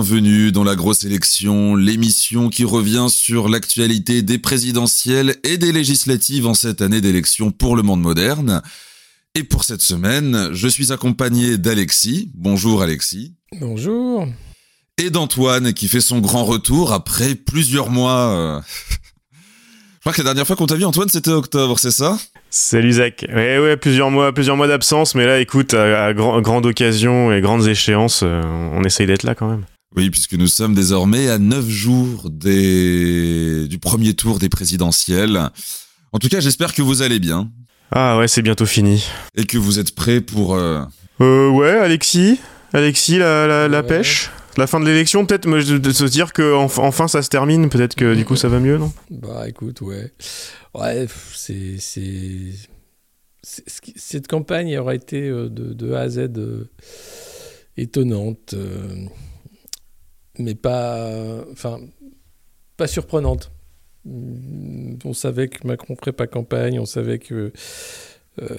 bienvenue dans la grosse élection, l'émission qui revient sur l'actualité des présidentielles et des législatives en cette année d'élection pour le monde moderne. Et pour cette semaine, je suis accompagné d'Alexis. Bonjour Alexis. Bonjour. Et d'Antoine qui fait son grand retour après plusieurs mois. Euh, je crois que la dernière fois qu'on t'a vu Antoine c'était octobre, c'est ça? Salut Zach. Ouais, ouais, plusieurs mois, plusieurs mois d'absence, mais là, écoute, à, grande occasion et grandes échéances, euh, on essaye d'être là quand même. Oui, puisque nous sommes désormais à neuf jours des... du premier tour des présidentielles. En tout cas, j'espère que vous allez bien. Ah ouais, c'est bientôt fini. Et que vous êtes prêts pour... Euh... Euh, ouais, Alexis Alexis, la, la, la pêche la fin de l'élection, peut-être de se dire que enfin ça se termine, peut-être que du coup ça va mieux, non? Bah écoute, ouais. Ouais, c'est. Cette campagne aura été euh, de, de A à Z euh, étonnante, euh, mais pas. Enfin, pas surprenante. On savait que Macron ferait pas campagne, on savait que euh,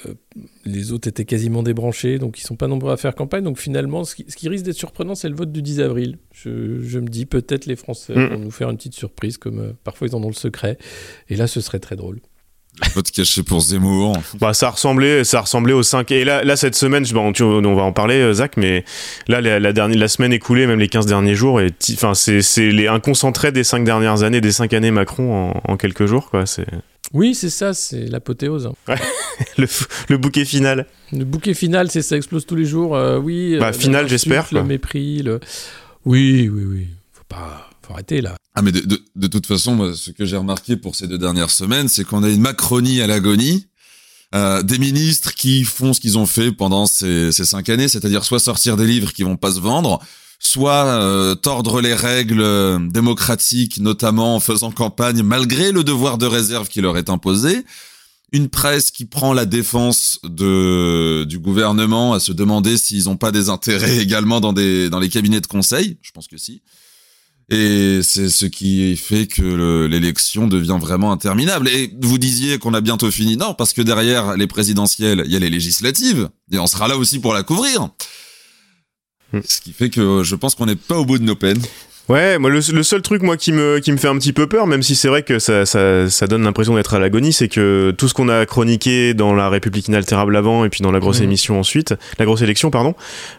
les autres étaient quasiment débranchés, donc ils sont pas nombreux à faire campagne. Donc finalement, ce qui, risque d'être surprenant, c'est le vote du 10 avril. Je, me dis peut-être les Français mm. vont nous faire une petite surprise, comme euh, parfois ils en ont le secret. Et là, ce serait très drôle. Le vote caché pour Zemmour. bah, ça ressemblait, ça ressemblait aux 5. Et là, là cette semaine, bon, on va en parler, euh, Zach, mais là, la, dernière, la semaine écoulée, même les 15 derniers jours, et enfin, c'est les, un concentré des 5 dernières années, des 5 années Macron en, en quelques jours, quoi. C'est. Oui, c'est ça, c'est l'apothéose. le, bouquet final. Le bouquet final, c'est ça explose tous les jours. Euh, oui. Bah, euh, final, j'espère. Le mépris. Le... Oui, oui, oui. Faut pas, arrêter là. Ah, mais de, toute façon, ce que j'ai remarqué pour ces deux dernières semaines, c'est qu'on a une Macronie à l'agonie. Euh, des ministres qui font ce qu'ils ont fait pendant ces, ces cinq années, c'est-à-dire soit sortir des livres qui vont pas se vendre, soit euh, tordre les règles euh, démocratiques, notamment en faisant campagne malgré le devoir de réserve qui leur est imposé. Une presse qui prend la défense de, du gouvernement à se demander s'ils n'ont pas des intérêts également dans, des, dans les cabinets de conseil. Je pense que si. Et c'est ce qui fait que l'élection devient vraiment interminable. Et vous disiez qu'on a bientôt fini. Non, parce que derrière les présidentielles, il y a les législatives. Et on sera là aussi pour la couvrir. Hmm. Ce qui fait que je pense qu'on n'est pas au bout de nos peines. Ouais, moi le, seul truc moi qui me qui me fait un petit peu peur, même si c'est vrai que ça, ça, ça donne l'impression d'être à l'agonie, c'est que tout ce qu'on a chroniqué dans la République inaltérable avant et puis dans la grosse mmh. émission ensuite, la grosse élection pardon,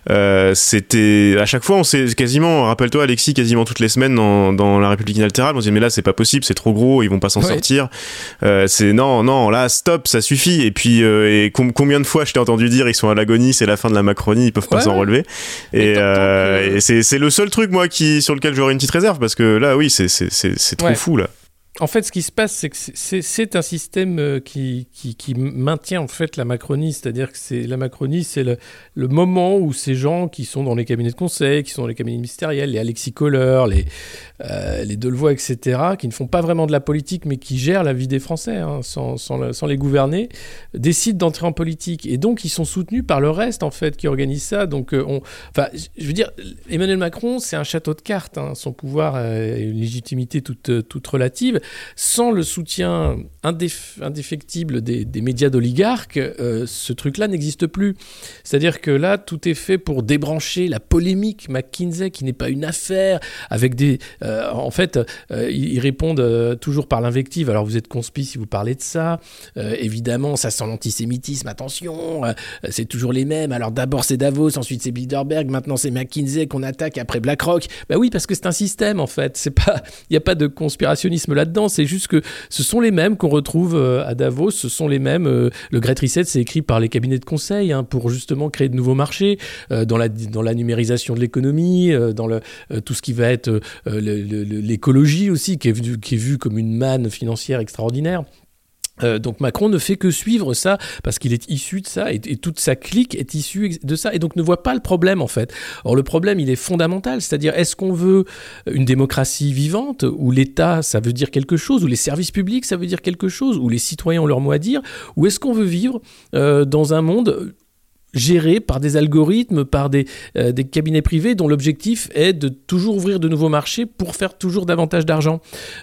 euh, c'était à chaque fois on s'est quasiment, rappelle-toi Alexis, quasiment toutes les semaines dans, dans la République inaltérable, on se dit mais là c'est pas possible, c'est trop gros, ils vont pas s'en sortir. Euh, c'est non non là stop, ça suffit. Et puis euh, et combien de fois je t'ai entendu dire ils sont à l'agonie, c'est la fin de la Macronie, ils peuvent pas s'en relever. Et, et c'est le seul truc moi qui sur lequel je j'aurais une petite réserve parce que là, oui, c'est trop fou là. En fait, ce qui se passe, c'est que c'est un système euh, qui, qui, maintient en fait la Macronie, c'est-à-dire que c'est la Macronie, c'est le, le, moment où ces gens qui sont dans les cabinets de conseil, qui sont dans les cabinets ministériels, les Alexis Kohler, les, euh, les etc., qui ne font pas vraiment de la politique, mais qui gèrent la vie des Français hein, sans, sans, les gouverner, décident d'entrer en politique. Et donc, ils sont soutenus par le reste, en fait, qui organise ça. Donc, euh, on, je veux dire, Emmanuel Macron, c'est un château de cartes. Hein. Son pouvoir a une légitimité toute, toute relative sans le soutien indéfectible des, médias d'oligarques, euh, ce truc-là n'existe plus. C'est-à-dire que là, tout est fait pour débrancher la polémique McKinsey, qui n'est pas une affaire, avec des... Euh, en fait, euh, ils répondent toujours par l'invective. Alors vous êtes conspi si vous parlez de ça. évidemment, ça sent l'antisémitisme, attention, c'est toujours les mêmes. Alors d'abord c'est Davos, ensuite c'est Bilderberg, maintenant c'est McKinsey qu'on attaque, après BlackRock. Bah oui, parce que c'est un système en fait. C'est pas, il n'y a pas de conspirationnisme là-dedans. C'est juste que ce sont les mêmes qu'on retrouve euh, à Davos, ce sont les mêmes. Euh, le Great Reset, c'est écrit par les cabinets de conseil hein, pour justement créer de nouveaux marchés euh, dans, la, numérisation de l'économie, dans tout ce qui va être l'écologie aussi, qui est, qui est vu comme une manne financière extraordinaire. Euh, donc Macron ne fait que suivre ça parce qu'il est issu de ça et, toute sa clique est issue de ça et donc ne voit pas le problème en fait. Or le problème il est fondamental, c'est-à-dire est-ce qu'on veut une démocratie vivante où l'État ça veut dire quelque chose, où les services publics ça veut dire quelque chose, où les citoyens ont leur mot à dire, ou est-ce qu'on veut vivre euh, dans un monde gérés par des algorithmes, par des, euh, des cabinets privés dont l'objectif est de toujours ouvrir de nouveaux marchés pour faire toujours davantage d'argent.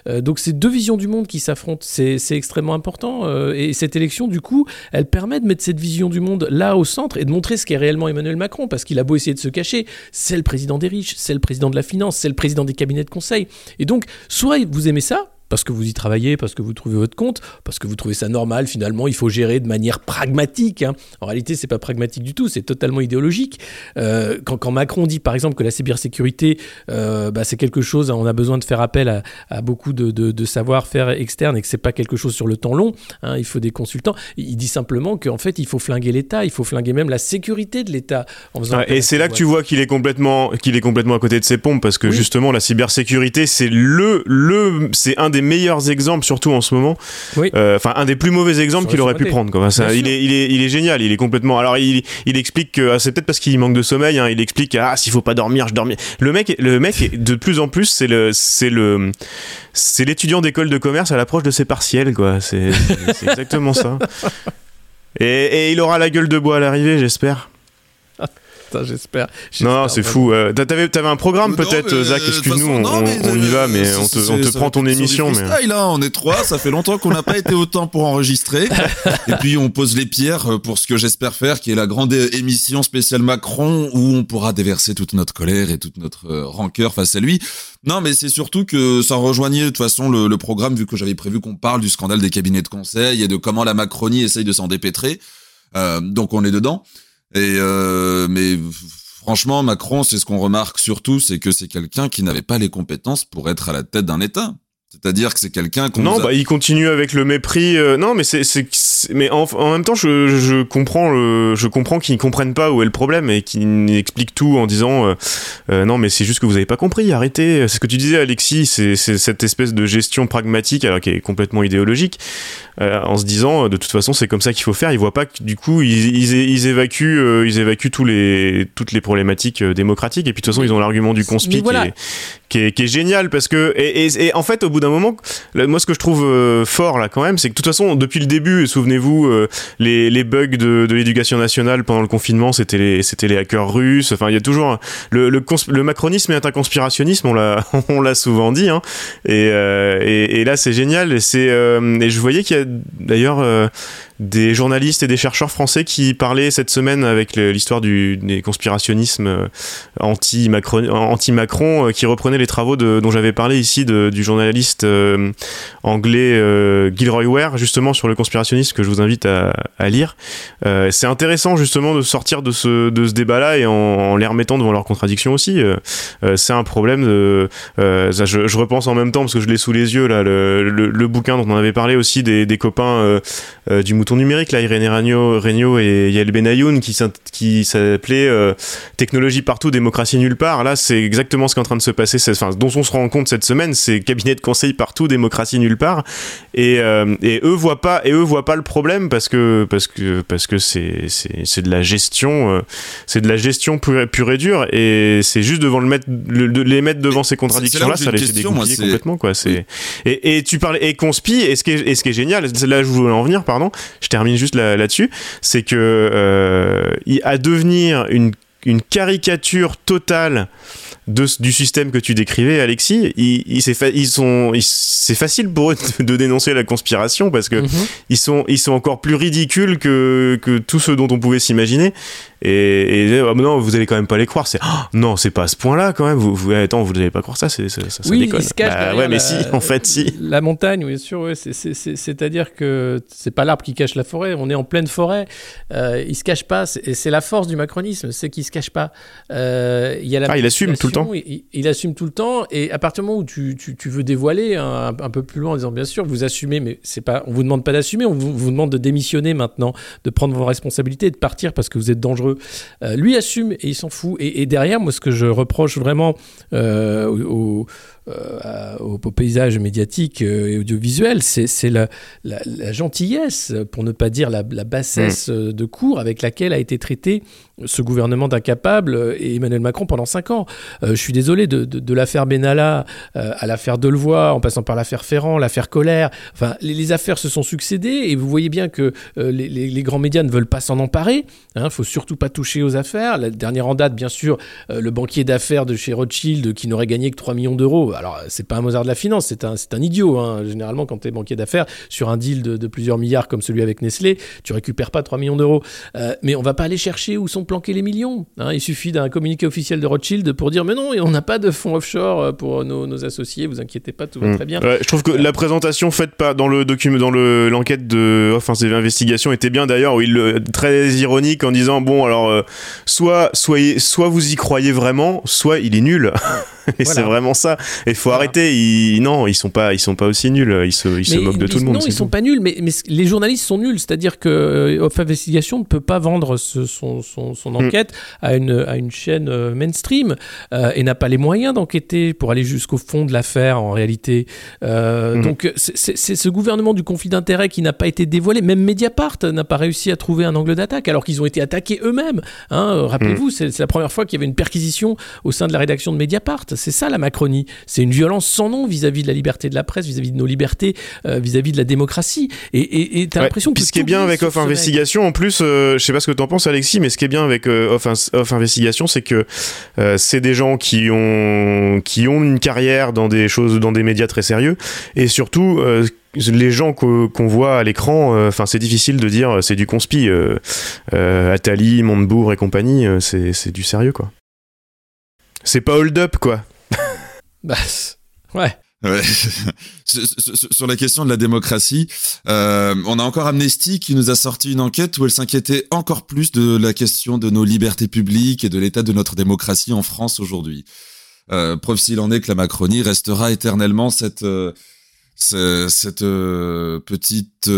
Euh, donc c'est deux visions du monde qui s'affrontent, c'est extrêmement important. Euh, et cette élection, du coup, elle permet de mettre cette vision du monde là au centre et de montrer ce qu'est réellement Emmanuel Macron, parce qu'il a beau essayer de se cacher, c'est le président des riches, c'est le président de la finance, c'est le président des cabinets de conseil. Et donc, soit vous aimez ça, parce que vous y travaillez, parce que vous trouvez votre compte, parce que vous trouvez ça normal. Finalement, il faut gérer de manière pragmatique. Hein. En réalité, c'est pas pragmatique du tout, c'est totalement idéologique. Euh, quand, Macron dit, par exemple, que la cybersécurité, euh, bah, c'est quelque chose, on a besoin de faire appel à, beaucoup de, savoir-faire externe et que c'est pas quelque chose sur le temps long. Hein, il faut des consultants. Il dit simplement qu'en fait, il faut flinguer l'État, il faut flinguer même la sécurité de l'État. et c'est là que tu vois qu'il est complètement, qu'il est complètement à côté de ses pompes parce que justement, la cybersécurité, c'est le, le, c'est un des meilleurs exemples, surtout en ce moment. Euh, enfin, un des plus mauvais exemples qu'il aurait pu prendre. Quoi. il, est, il, est, il est génial, il est complètement. Alors, il, il explique que ah, c'est peut-être parce qu'il manque de sommeil. Hein, il explique ah s'il faut pas dormir, je dormir. Le mec, le mec, de plus en plus, c'est le, c'est le, c'est l'étudiant d'école de commerce à l'approche de ses partiels, quoi. C'est, exactement ça. Et, et il aura la gueule de bois à l'arrivée, j'espère j'espère. Non, c'est fou. Euh, t'avais, un programme peut-être, Zach, excuse-nous, on, y va, mais on te, prend ton émission. Mais... Là, on est trois, ça fait longtemps qu'on n'a pas été autant pour enregistrer. Et puis on pose les pierres pour ce que j'espère faire, qui est la grande émission spéciale Macron, où on pourra déverser toute notre colère et toute notre euh, rancœur face à lui. Non, mais c'est surtout que ça rejoignait de toute façon le, programme, vu que j'avais prévu qu'on parle du scandale des cabinets de conseil et de comment la Macronie essaye de s'en dépêtrer. Euh, donc on est dedans. Et euh, mais franchement, Macron, c'est ce qu'on remarque surtout, c'est que c'est quelqu'un qui n'avait pas les compétences pour être à la tête d'un État. C'est-à-dire que c'est quelqu'un qu'on non, bah il continue avec le mépris. Euh, non, mais c'est, mais en, en, même temps, je, je comprends, le, je comprends qu'ils comprennent pas où est le problème et qu'ils expliquent tout en disant euh, euh, non, mais c'est juste que vous avez pas compris. Arrêtez. C'est ce que tu disais, Alexis. C'est, c'est cette espèce de gestion pragmatique, alors qui est complètement idéologique, en se disant de toute façon c'est comme ça qu'il faut faire. Ils voient pas que du coup ils, ils, ils évacuent, ils évacuent tous les toutes les problématiques démocratiques et puis de toute façon ils ont l'argument du conspic qui, est, qui, est, génial parce que et, et, et en fait au bout d'un moment, moi ce que je trouve euh, fort là quand même, c'est que de toute façon depuis le début, souvenez-vous, euh, les, les, bugs de, de l'éducation nationale pendant le confinement, c'était les c'était les hackers russes. Enfin, il y a toujours le, le, le macronisme est un conspirationnisme, on l'a on l'a souvent dit. Hein, et, euh, et, et, là c'est génial. Et c'est et je voyais qu'il y a d'ailleurs des journalistes et des chercheurs français qui parlaient cette semaine avec l'histoire des conspirationnismes anti-Macron, anti -Macron, qui reprenaient les travaux dont j'avais parlé ici de, du journaliste euh, anglais euh, Gilroy Ware justement sur le conspirationnisme que je vous invite à, lire. Euh, c'est intéressant justement de sortir de ce, de ce débat-là et en, les remettant devant leurs contradictions aussi. c'est un problème de... Ça, je, repense en même temps parce que je l'ai sous les yeux là le, le, bouquin dont on avait parlé aussi des copains du mouton numérique là Irénée Regnault, et Yael Benayoun qui, qui s'appelait Technologie partout, démocratie nulle part. Là c'est exactement ce qui est en train de se passer, enfin, dont on se rend compte cette semaine, c'est cabinet de conseil partout, démocratie nulle part. Et, euh, et eux voient pas et eux voient pas le problème parce que parce que parce que c'est c'est de la gestion, euh, c'est de la gestion pure, et dure. Et c'est juste devant le mettre, de les mettre devant ces contradictions là, ça les fait dégoupiller complètement quoi. C'est et, et tu parles et conspi et ce qui est, et ce qui est génial, là je voulais en venir, pardon, je termine juste là-dessus, c'est que euh, à devenir une une caricature totale du système que tu décrivais, Alexis, ils, ils, ils sont, c'est facile pour eux de, dénoncer la conspiration parce que mhm. ils sont, ils sont encore plus ridicules que, que tout ce dont on pouvait s'imaginer. Et, et oh, non, vous allez quand même pas les croire. C'est oh, non, c'est pas à ce point-là quand même. Vous, vous attends, vous n'allez pas croire ça, c'est ça, ça, oui, déconne. Se cache bah, ouais, mais si, en fait, si. La montagne, oui, bien sûr. Ouais, C'est-à-dire que c'est pas l'arbre qui cache la forêt. On est en pleine forêt. Euh, il se cache pas. Et c'est la force du macronisme, c'est qu'il se cache pas. Euh, il y a la ah, il assume tout le temps. Il, assume tout le temps. Et à partir du moment où tu, tu, tu veux dévoiler un, un, peu plus loin en disant bien sûr, vous assumez, mais c'est pas, on vous demande pas d'assumer. On vous, vous demande de démissionner maintenant, de prendre vos responsabilités, de partir parce que vous êtes dangereux. Euh, lui assume et il s'en fout. Et, derrière, moi, ce que je reproche vraiment euh, au, euh, au, paysage médiatique et audiovisuel, c'est la, la, gentillesse, pour ne pas dire la, bassesse mm. de cours avec laquelle a été traité ce gouvernement d'incapables et Emmanuel Macron pendant cinq ans. je suis désolé de, de, l'affaire Benalla à l'affaire Delevoye, en passant par l'affaire Ferrand, l'affaire Colère. Enfin, les, affaires se sont succédées et vous voyez bien que les, les, grands médias ne veulent pas s'en emparer. Il hein, ne faut surtout pas toucher aux affaires. La dernière en date, bien sûr, le banquier d'affaires de chez Rothschild qui n'aurait gagné que 3 millions d'euros. Alors, c'est pas un Mozart de la finance, c'est un, un idiot. Hein. Généralement, quand tu es banquier d'affaires, sur un deal de, plusieurs milliards comme celui avec Nestlé, tu récupères pas 3 millions d'euros. Euh, mais on va pas aller chercher où sont planqués les millions. Hein. Il suffit d'un communiqué officiel de Rothschild pour dire mais non, on n'a pas de fonds offshore euh, pour nos, associés, vous inquiétez pas, tout va hmm. très bien. je trouve que la présentation faite pas dans le document, dans l'enquête de Offensive Investigation était bien d'ailleurs, où il très ironique en disant bon alors euh, soit soyez, soit vous y croyez vraiment, soit il est nul. Et c'est vraiment ça. Il faut arrêter. Ils, non, ils sont pas, ils sont pas aussi nuls. Ils se, ils se moquent de tout le monde. Non, ils sont pas nuls, mais, mais, les journalistes sont nuls. C'est-à-dire que euh, Off Investigation ne peut pas vendre son, son, son, hmm. enquête à, une, à une chaîne euh, mainstream euh, et n'a pas les moyens d'enquêter pour aller jusqu'au fond de l'affaire en réalité. Hmm. Donc c'est ce gouvernement du conflit d'intérêts qui n'a pas été dévoilé. Même Mediapart n'a pas réussi à trouver un angle d'attaque alors qu'ils ont été attaqués eux-mêmes. Hein. Rappelez-vous, hmm. c'est la première fois qu'il y avait une perquisition au sein de la rédaction de Mediapart. C'est ça la Macronie. C'est une violence sans nom vis-à-vis de la liberté de la presse, vis-à-vis de nos libertés, euh, vis-à-vis de la démocratie. Et tu as l'impression que. ce qui est bien avec Off Investigation, en plus, euh, je sais pas ce que tu en penses, Alexis, mais ce qui est bien avec euh, Off, Off, Investigation, c'est que c'est des gens qui ont, qui ont une carrière dans des choses, dans des médias très sérieux. Et surtout, les gens qu'on voit à l'écran, enfin c'est difficile de dire c'est du conspi. Attali, Montebourg et compagnie, c'est du sérieux quoi. C'est pas hold up quoi. Bah, ouais. Sur la question de la démocratie, euh, on a encore Amnesty qui nous a sorti une enquête où elle s'inquiétait encore plus de la question de nos libertés publiques et de l'état de notre démocratie en France aujourd'hui. Euh, preuve s'il en est que la Macronie restera éternellement cette euh, cette petite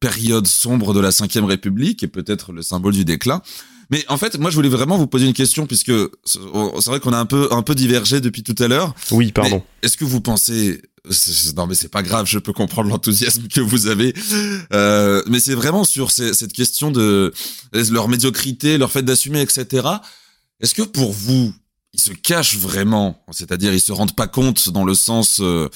période sombre de la Ve République et peut-être le symbole du déclin. Mais en fait, moi, je voulais vraiment vous poser une question puisque c'est vrai qu'on a un peu un peu divergé depuis tout à l'heure. Oui, pardon. Est-ce que vous pensez non mais c'est pas grave, je peux comprendre l'enthousiasme que vous avez, euh, mais c'est vraiment sur cette question de leur médiocrité, leur fait d'assumer, etc. Est-ce que pour vous, ils se cachent vraiment, c'est-à-dire ils se rendent pas compte dans le sens euh,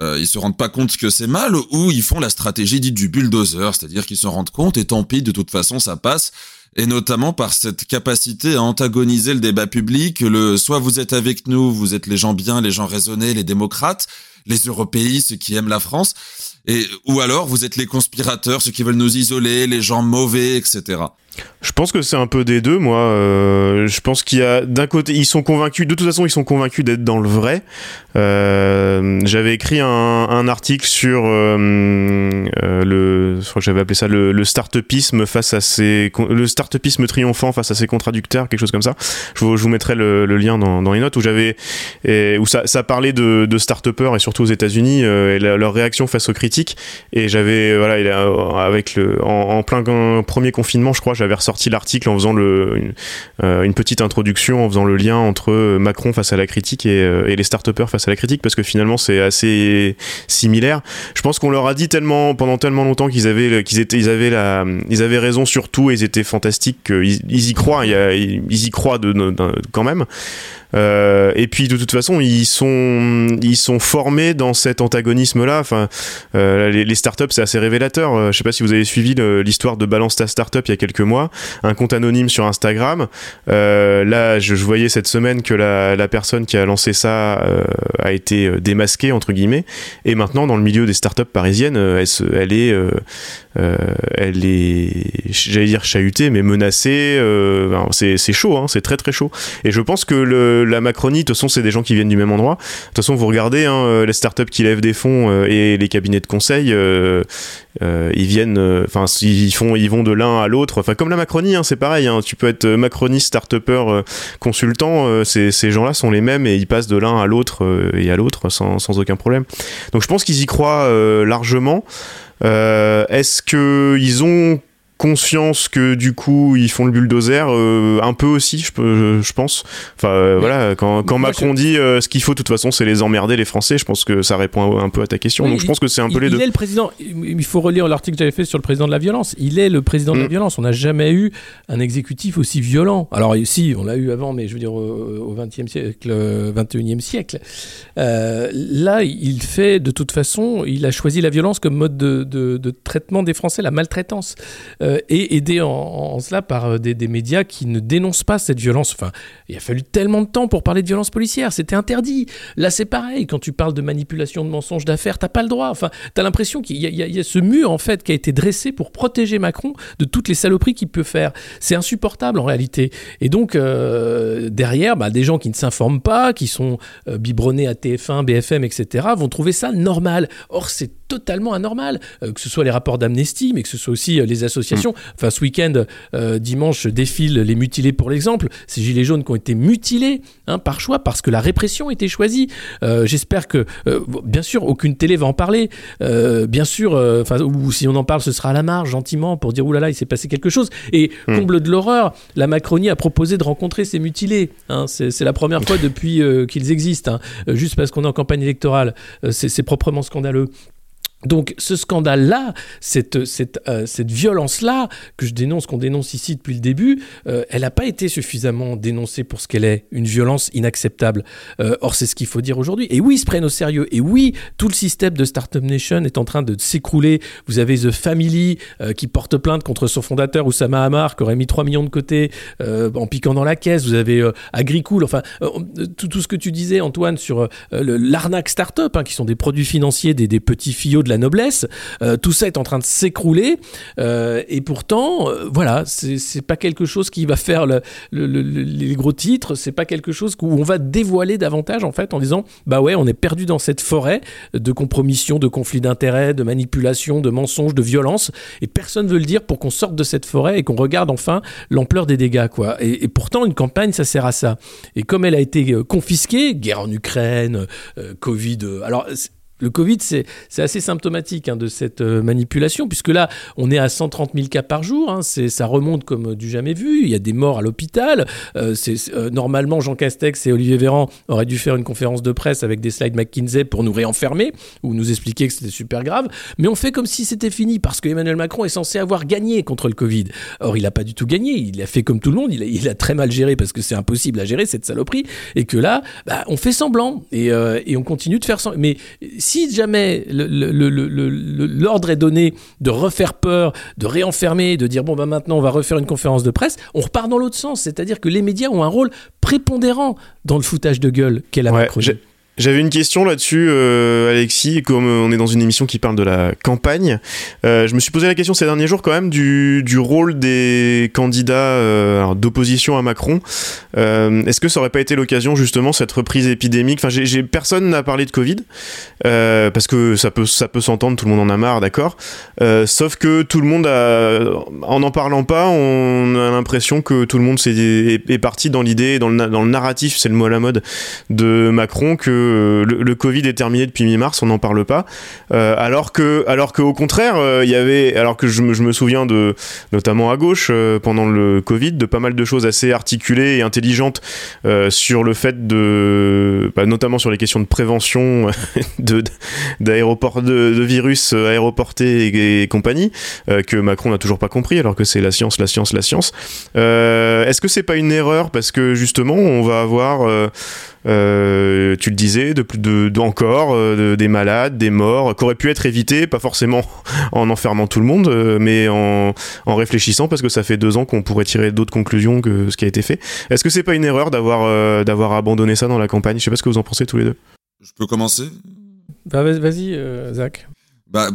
euh, ils se rendent pas compte que c'est mal ou ils font la stratégie dite du bulldozer, c'est-à-dire qu'ils se rendent compte et tant pis, de toute façon ça passe et notamment par cette capacité à antagoniser le débat public. Le soit vous êtes avec nous, vous êtes les gens bien, les gens raisonnés, les démocrates, les européistes, ceux qui aiment la France, et ou alors vous êtes les conspirateurs, ceux qui veulent nous isoler, les gens mauvais, etc. Je pense que c'est un peu des deux, moi. Euh, je pense qu'il y a d'un côté, ils sont convaincus. De toute façon, ils sont convaincus d'être dans le vrai. Euh, j'avais écrit un, article sur euh, le, je crois que ça le, le startupisme face à ses, le startupisme triomphant face à ses contradicteurs, quelque chose comme ça. Je vous, mettrai le, lien dans, les notes où j'avais, où ça, parlait de, de start et surtout aux États-Unis et leur réaction face aux critiques. Et j'avais, voilà, avec le, en plein premier confinement, je crois j'avais ressorti l'article en faisant le, euh, une, petite introduction, en faisant le lien entre Macron face à la critique et, euh, les start face à la critique, parce que finalement c'est assez similaire. Je pense qu'on leur a dit tellement pendant tellement longtemps qu'ils avaient qu'ils étaient ils avaient la ils avaient raison sur tout et ils étaient fantastiques qu'ils ils y croient, ils, y croient quand même. Euh, et puis de toute façon, ils sont, ils sont formés dans cet antagonisme-là. Enfin, euh, les, les, startups, c'est assez révélateur. Euh, je sais pas si vous avez suivi l'histoire de Balance ta startup il y a quelques mois, un compte anonyme sur Instagram. Euh, là, je, voyais cette semaine que la, personne qui a lancé ça euh, a été démasquée entre guillemets. Et maintenant, dans le milieu des startups parisiennes, elle, est euh, j'allais dire chahutée, mais menacée. Euh, c'est chaud, hein, c'est très très chaud. Et je pense que la Macronie, de toute façon, c'est des gens qui viennent du même endroit. De toute façon, vous regardez hein, euh, les startups qui lèvent des fonds et les cabinets de conseil, ils viennent, enfin, ils font, ils vont de l'un à l'autre. Enfin, comme la Macronie, hein, c'est pareil. Hein, tu peux être macroniste, start-upper, consultant. ces, ces gens-là sont les mêmes et ils passent de l'un à l'autre et à l'autre sans, sans aucun problème. Donc, je pense qu'ils y croient largement. Euh, est-ce qu'ils ont conscience que du coup ils font le bulldozer un peu aussi, je, je pense. Enfin voilà, quand, quand Macron dit ce qu'il faut de toute façon c'est les emmerder les Français, je pense que ça répond un peu à ta question. Donc je pense que c'est un peu les deux. Il est le président. Il faut relire l'article que j'avais fait sur le président de la violence. Il est le président de la mm. violence. On n'a jamais eu un exécutif aussi violent. Alors ici, on l'a eu avant, mais je veux dire au XXe siècle, 21e siècle. Euh, là, il fait de toute façon, il a choisi la violence comme mode de, traitement des Français, la maltraitance, euh, et aidé en, cela par euh, des, médias qui ne dénoncent pas cette violence. Enfin, il a fallu tellement de temps pour parler de violence policière, c'était interdit. Là, c'est pareil. Quand tu parles de manipulation, de mensonges d'affaires, t'as pas le droit. Enfin, t'as l'impression qu'il y, a ce mur en fait qui a été dressé pour protéger Macron de toutes les saloperies qu'il peut faire. C'est insupportable en réalité. Et donc derrière, bah, des gens qui ne s'informent pas, qui sont biberonnés à TF1, BFM, etc., vont trouver ça normal. Or, c'est totalement anormal, euh, que ce soit les rapports d'amnesty, mais que ce soit aussi euh, les associations. Mm. Enfin, ce week-end, euh, dimanche, défilent les mutilés pour l'exemple. Ces gilets jaunes qui ont été mutilés hein, par choix, parce que la répression était choisie. J'espère que, bien sûr, aucune télé va en parler. bien sûr, enfin, ou si on en parle, ce sera à la marge, gentiment, pour dire oulala, il s'est passé quelque chose. Et mm. comble de l'horreur, la Macronie a proposé de rencontrer ces mutilés. Hein. C'est la première fois depuis qu'ils existent, hein. juste parce qu'on est en campagne électorale. C'est proprement scandaleux. Donc ce scandale-là, cette, cette, euh, cette violence-là, que je dénonce, qu'on dénonce ici depuis le début, euh, elle n'a pas été suffisamment dénoncée pour ce qu'elle est, une violence inacceptable. Euh, or c'est ce qu'il faut dire aujourd'hui. Et oui, ils se prennent au sérieux. Et oui, tout le système de Startup Nation est en train de s'écrouler. Vous avez The Family qui porte plainte contre son fondateur, Oussama Hamar, qui aurait mis 3 millions de côté en piquant dans la caisse. Vous avez Agricool, enfin tout, tout, ce que tu disais Antoine sur l'arnaque startup, hein, qui sont des produits financiers des, des petits fillots de la noblesse. Euh, tout ça est en train de s'écrouler. Euh, et pourtant, euh, voilà, c'est pas quelque chose qui va faire les gros titres. C'est pas quelque chose où on va dévoiler davantage, en fait, en disant bah ouais, on est perdu dans cette forêt de compromission, de conflits d'intérêts, de manipulation, de mensonges, de violence. Et personne veut le dire pour qu'on sorte de cette forêt et qu'on regarde enfin l'ampleur des dégâts, quoi. Et, pourtant, une campagne, ça sert à ça. Et comme elle a été confisquée, guerre en Ukraine, Covid. alors le Covid, c'est assez symptomatique hein, de cette euh, manipulation, puisque là, on est à 130 000 cas par jour. Hein, ça remonte comme du jamais vu. Il y a des morts à l'hôpital. Euh, euh, normalement, Jean Castex et Olivier Véran auraient dû faire une conférence de presse avec des slides McKinsey pour nous réenfermer ou nous expliquer que c'était super grave. Mais on fait comme si c'était fini, parce que Emmanuel Macron est censé avoir gagné contre le Covid. Or, il n'a pas du tout gagné. Il a fait comme tout le monde. Il a, très mal géré parce que c'est impossible à gérer cette saloperie. Et que là, bah, on fait semblant et, et on continue de faire semblant. Mais si jamais l'ordre est donné de refaire peur, de réenfermer, de dire bon bah maintenant on va refaire une conférence de presse, on repart dans l'autre sens, c'est-à-dire que les médias ont un rôle prépondérant dans le foutage de gueule qu'est la ouais, j'avais une question là-dessus, euh, Alexis. Comme on est dans une émission qui parle de la campagne, euh, je me suis posé la question ces derniers jours quand même du, rôle des candidats euh, d'opposition à Macron. Euh, est-ce que ça aurait pas été l'occasion justement cette reprise épidémique? Enfin, personne n'a parlé de Covid euh, parce que ça peut ça peut s'entendre, tout le monde en a marre, d'accord. sauf que tout le monde en n'en parlant pas, on a l'impression que tout le monde est, est, parti dans l'idée, dans le, dans le narratif, c'est le mot à la mode de Macron que le, Covid est terminé depuis mi-mars, on n'en parle pas. Euh, alors que, alors qu'au contraire, euh, il y avait, alors que je me, souviens de, notamment à gauche euh, pendant le Covid, de pas mal de choses assez articulées et intelligentes sur le fait de, bah, notamment sur les questions de prévention de de, virus aéroportés et, compagnie, que Macron n'a toujours pas compris, alors que c'est la science, la science, la science. Est-ce que c'est pas une erreur parce que justement on va avoir euh, tu le disais, de plus de, encore euh, des malades, des morts, qui auraient pu être évités, pas forcément en enfermant tout le monde, euh, mais en, en, réfléchissant parce que ça fait deux ans qu'on pourrait tirer d'autres conclusions que ce qui a été fait. Est-ce que c'est pas une erreur d'avoir d'avoir abandonné ça dans la campagne? Je sais pas ce que vous en pensez tous les deux. Je peux commencer? Bah, Vas-y, Zach. Bah,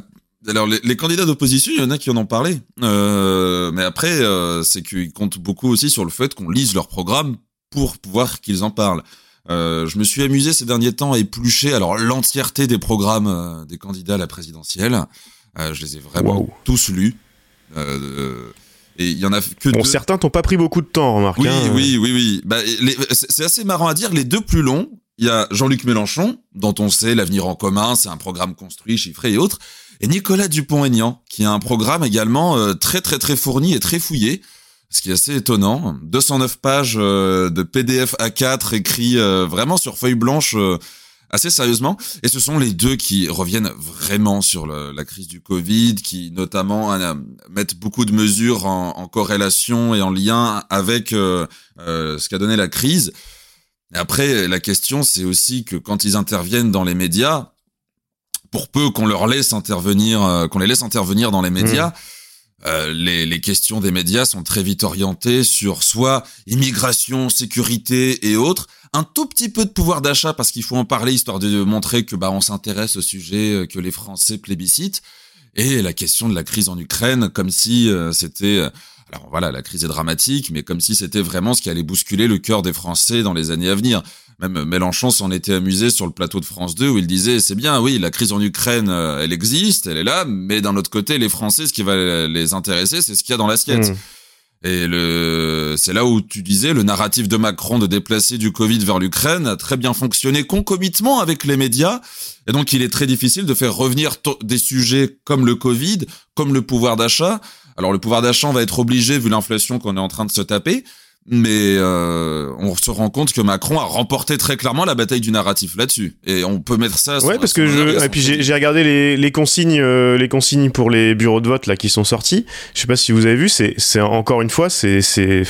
alors les, les candidats d'opposition, il y en a qui en ont parlé, mais après c'est qu'ils comptent beaucoup aussi sur le fait qu'on lise leur programme pour pouvoir qu'ils en parlent. Euh, je me suis amusé ces derniers temps à éplucher alors l'entièreté des programmes euh, des candidats à la présidentielle. Euh, je les ai vraiment tous lus. Euh, et il y en a que bon, deux. certains t'ont pas pris beaucoup de temps, remarque. Oui, hein. oui, oui, oui. Bah, c'est assez marrant à dire. Les deux plus longs, il y a Jean-Luc Mélenchon, dont on sait l'avenir en commun, c'est un programme construit, chiffré et autres. et Nicolas Dupont-Aignan, qui a un programme également euh, très très très fourni et très fouillé, ce qui est assez étonnant. 209 pages euh, de PDF A4 écrits euh, vraiment sur feuille blanche assez sérieusement. Et ce sont les deux qui reviennent vraiment sur la crise du Covid, qui notamment mettent beaucoup de mesures en, corrélation et en lien avec ce qu'a donné la crise. Et après, la question, c'est aussi que quand ils interviennent dans les médias, pour peu qu'on leur laisse intervenir, euh, qu'on les laisse intervenir dans les médias, mmh. Euh, les, les, questions des médias sont très vite orientées sur soit immigration, sécurité et autres, un tout petit peu de pouvoir d'achat parce qu'il faut en parler histoire de montrer que bah on s'intéresse au sujet euh, que les Français plébiscitent et la question de la crise en Ukraine comme si c'était alors voilà, la crise est dramatique, mais comme si c'était vraiment ce qui allait bousculer le cœur des Français dans les années à venir. Même Mélenchon s'en était amusé sur le plateau de France 2 où il disait c'est bien, oui, la crise en Ukraine, euh, elle existe, elle est là, mais d'un autre côté, les Français, ce qui va les intéresser, c'est ce qu'il y a dans l'assiette. Mmh. Et le, c'est là où tu disais, le narratif de Macron de déplacer du Covid vers l'Ukraine a très bien fonctionné concomitement avec les médias. Et donc, il est très difficile de faire revenir des sujets comme le Covid, comme le pouvoir d'achat, alors le pouvoir d'achat va être obligé vu l'inflation qu'on est en train de se taper, mais euh, on se rend compte que Macron a remporté très clairement la bataille du narratif là-dessus. Et on peut mettre ça ouais parce que je et puis j'ai regardé les, les consignes euh, les consignes pour les bureaux de vote là qui sont sortis je sais pas si vous avez vu c'est c'est encore une fois c'est c'est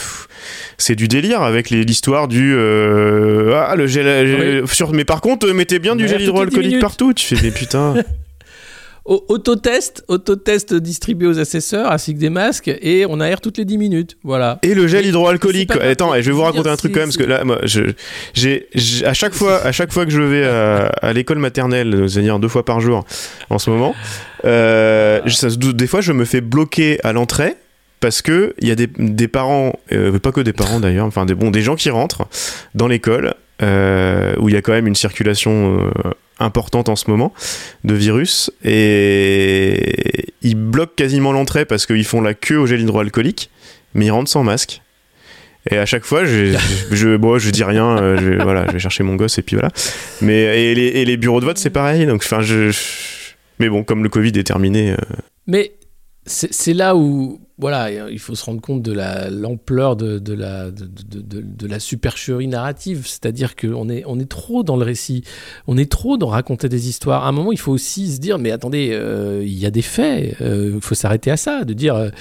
c'est du délire avec l'histoire du euh, ah le gel sur mais par contre mettez bien du gel hydroalcoolique partout. Tu fais des putains autotest, autotest distribué aux assesseurs ainsi que des masques et on aère toutes les 10 minutes. Voilà. Et le gel hydroalcoolique. Attends, je vais vous raconter un truc quand même parce que là, moi, j'ai, à chaque fois, à chaque fois que je vais à, l'école maternelle, c'est-à-dire deux fois par jour en ce moment, euh, des fois je me fais bloquer à l'entrée parce que il y a des, des parents, euh, pas que des parents d'ailleurs, enfin des bon des gens qui rentrent dans l'école euh, où il y a quand même une circulation euh, importante en ce moment de virus et ils bloquent quasiment l'entrée parce qu'ils font la queue au gel hydroalcoolique mais ils rentrent sans masque et à chaque fois je je, bon, je dis rien euh, je, voilà je vais chercher mon gosse et puis voilà mais et les, et les bureaux de vote c'est pareil donc enfin je, mais bon comme le covid est terminé euh. mais c'est là où voilà, il faut se rendre compte de l'ampleur de, la, supercherie narrative. C'est-à-dire qu'on est, trop dans le récit, on est trop dans raconter des histoires. À un moment, il faut aussi se dire, mais attendez, euh, il y a des faits, euh, il faut s'arrêter à ça, de dire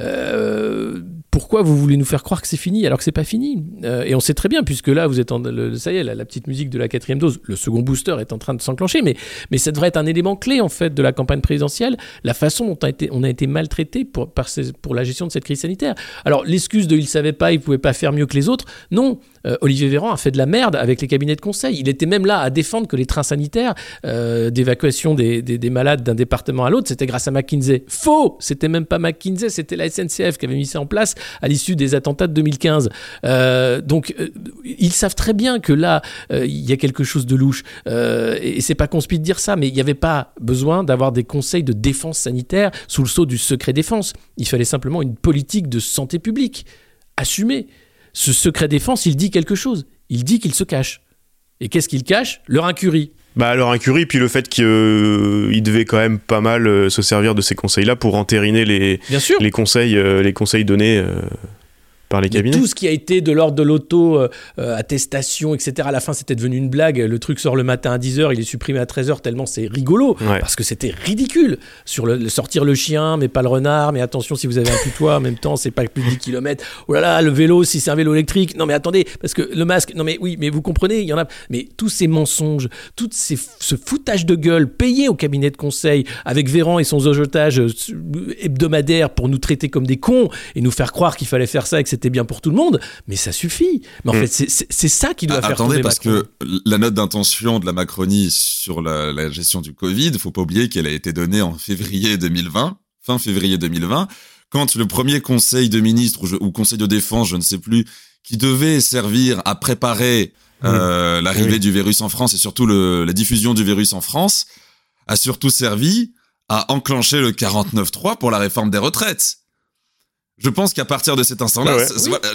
euh, pourquoi vous voulez nous faire croire que c'est fini alors que c'est pas fini? et on sait très bien, puisque là, vous êtes en, ça y est, la, petite musique de la quatrième dose, le second booster est en train de s'enclencher, mais, ça devrait être un élément clé en fait de la campagne présidentielle, la façon dont on a été, maltraité par ces la gestion de cette crise sanitaire. Alors l'excuse de il savait pas, il pouvait pas faire mieux que les autres, non. Euh, Olivier Véran a fait de la merde avec les cabinets de conseil. Il était même là à défendre que les trains sanitaires euh, d'évacuation des, des, malades d'un département à l'autre, c'était grâce à McKinsey. Faux C'était même pas McKinsey, c'était la SNCF qui avait mis ça en place à l'issue des attentats de 2015. Euh, donc ils savent très bien que là, il y a quelque chose de louche. et c'est pas conspicueux de dire ça, mais il n'y avait pas besoin d'avoir des conseils de défense sanitaire sous le sceau du secret défense. Il fallait simplement une politique de santé publique assumée. Ce secret défense, il dit quelque chose. Il dit qu'il se cache. Et qu'est-ce qu'il cache? Leur incurie. Bah leur incurie, puis le fait qu'il euh, devait quand même pas mal euh, se servir de ces conseils-là pour entériner les, les conseils, euh, les conseils donnés par les cabinets. Tout ce qui a été de l'ordre de l'auto, euh, euh, attestation, etc. À la fin, c'était devenu une blague. Le truc sort le matin à 10h, il est supprimé à 13h tellement c'est rigolo. Parce que c'était ridicule. Sur le, sortir le chien, mais pas le renard. Mais attention, si vous avez un putois en même temps, c'est pas plus de 10 km. Oh là là, le vélo, si c'est un vélo électrique. Non, mais attendez, parce que le masque. Non, mais oui, mais vous comprenez, il y en a. Mais tous ces mensonges, tout ces, ce foutage de gueule payé au cabinet de conseil avec Véran et son zojotage euh, hebdomadaire pour nous traiter comme des cons et nous faire croire qu'il fallait faire ça, etc c'était bien pour tout le monde, mais ça suffit. Mais en mm. fait, c'est ça qui doit ah, faire Attendez, parce que la note d'intention de la Macronie sur la, gestion du Covid, faut pas oublier qu'elle a été donnée en février 2020, fin février 2020, quand le premier conseil de ministres ou, conseil de défense, je ne sais plus, qui devait servir à préparer euh, l'arrivée du virus en France et surtout le, la diffusion du virus en France, a surtout servi à enclencher le 49.3 pour la réforme des retraites. Je pense qu'à partir de cet instant-là,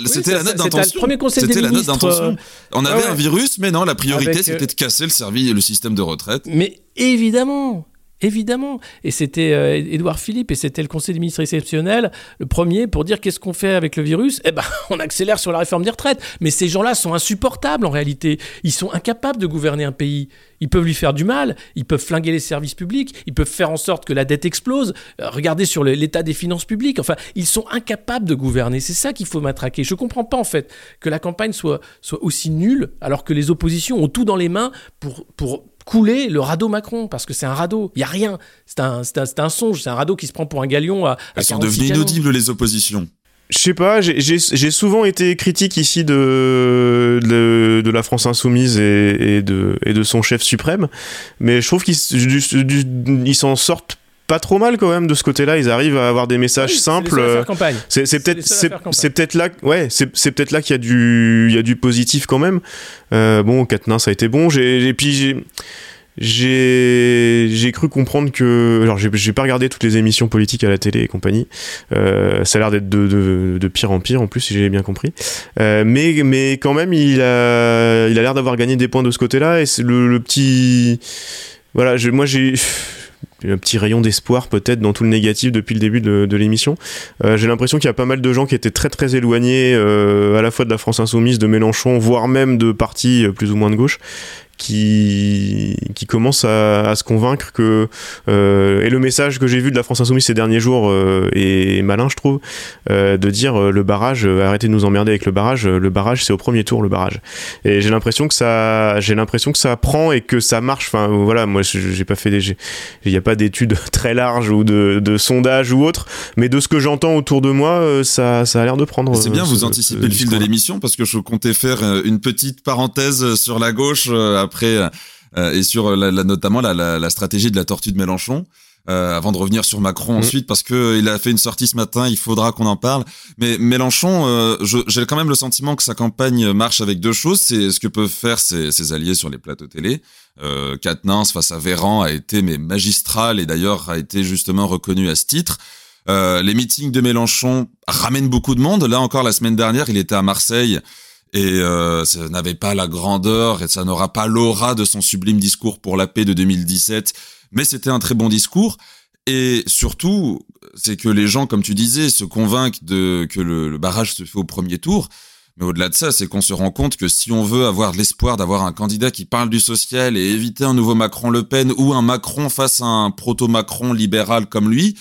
c'était la note d'intention. C'était la note d'intention. On avait un virus, mais non, la priorité, c'était de casser le service, le système de retraite. Mais évidemment, Évidemment. Et c'était euh, Édouard Philippe et c'était le Conseil des ministres exceptionnel, le premier, pour dire qu'est-ce qu'on fait avec le virus Eh ben, on accélère sur la réforme des retraites. Mais ces gens-là sont insupportables en réalité. Ils sont incapables de gouverner un pays. Ils peuvent lui faire du mal, ils peuvent flinguer les services publics, ils peuvent faire en sorte que la dette explose. Euh, regardez sur l'état des finances publiques. Enfin, ils sont incapables de gouverner. C'est ça qu'il faut matraquer. Je comprends pas en fait que la campagne soit, aussi nulle alors que les oppositions ont tout dans les mains pour couler le radeau Macron parce que c'est un radeau. Il y a rien. C'est un, un, un, songe. C'est un radeau qui se prend pour un galion à. Elles sont devenues inaudibles les oppositions. Je sais pas, j'ai souvent été critique ici de, de, de la France insoumise et, et, de, et de son chef suprême, mais je trouve qu'ils s'en sortent pas trop mal quand même de ce côté-là. Ils arrivent à avoir des messages simples. C'est peut-être c'est peut-être là ouais c'est peut-être là qu'il y a du il y a du positif quand même. Euh, bon, Katnin ça a été bon. J'ai et puis j'ai j'ai j'ai cru comprendre que alors j'ai pas regardé toutes les émissions politiques à la télé et compagnie euh, ça a l'air d'être de, de, de, pire en pire en plus si j'ai bien compris euh, mais mais quand même il a il a l'air d'avoir gagné des points de ce côté là et c'est le, le, petit voilà je, moi j'ai un petit rayon d'espoir peut-être dans tout le négatif depuis le début de, l'émission. Euh, j'ai l'impression qu'il y a pas mal de gens qui étaient très très éloignés euh, à la fois de la France insoumise, de Mélenchon, voire même de partis euh, plus ou moins de gauche, qui, qui commence à, à se convaincre que euh, et le message que j'ai vu de la France insoumise ces derniers jours euh, est malin je trouve euh, de dire euh, le barrage euh, arrêtez de nous emmerder avec le barrage le barrage c'est au premier tour le barrage. Et j'ai l'impression que ça j'ai l'impression que ça prend et que ça marche. Enfin voilà moi j'ai pas fait des il n'y a pas d'études très larges ou de, de sondages ou autre mais de ce que j'entends autour de moi ça, ça a l'air de prendre c'est bien vous anticipez le fil de l'émission parce que je comptais faire une petite parenthèse sur la gauche après euh, et sur la, la, notamment la, la, stratégie de la tortue de Mélenchon. Euh, avant de revenir sur Macron mmh. ensuite, parce que il a fait une sortie ce matin, il faudra qu'on en parle. Mais Mélenchon, euh, j'ai quand même le sentiment que sa campagne marche avec deux choses. C'est ce que peuvent faire ses, ses, alliés sur les plateaux télé. Euh, Quatennens face à Véran a été mais magistral et d'ailleurs a été justement reconnu à ce titre. Euh, les meetings de Mélenchon ramènent beaucoup de monde. Là encore, la semaine dernière, il était à Marseille et euh, ça n'avait pas la grandeur et ça n'aura pas l'aura de son sublime discours pour la paix de 2017, mais c'était un très bon discours. Et surtout, c'est que les gens, comme tu disais, se convainquent de que le, barrage se fait au premier tour. Mais au-delà de ça, c'est qu'on se rend compte que si on veut avoir l'espoir d'avoir un candidat qui parle du social et éviter un nouveau Macron-Le Pen ou un Macron face à un proto-Macron libéral comme lui,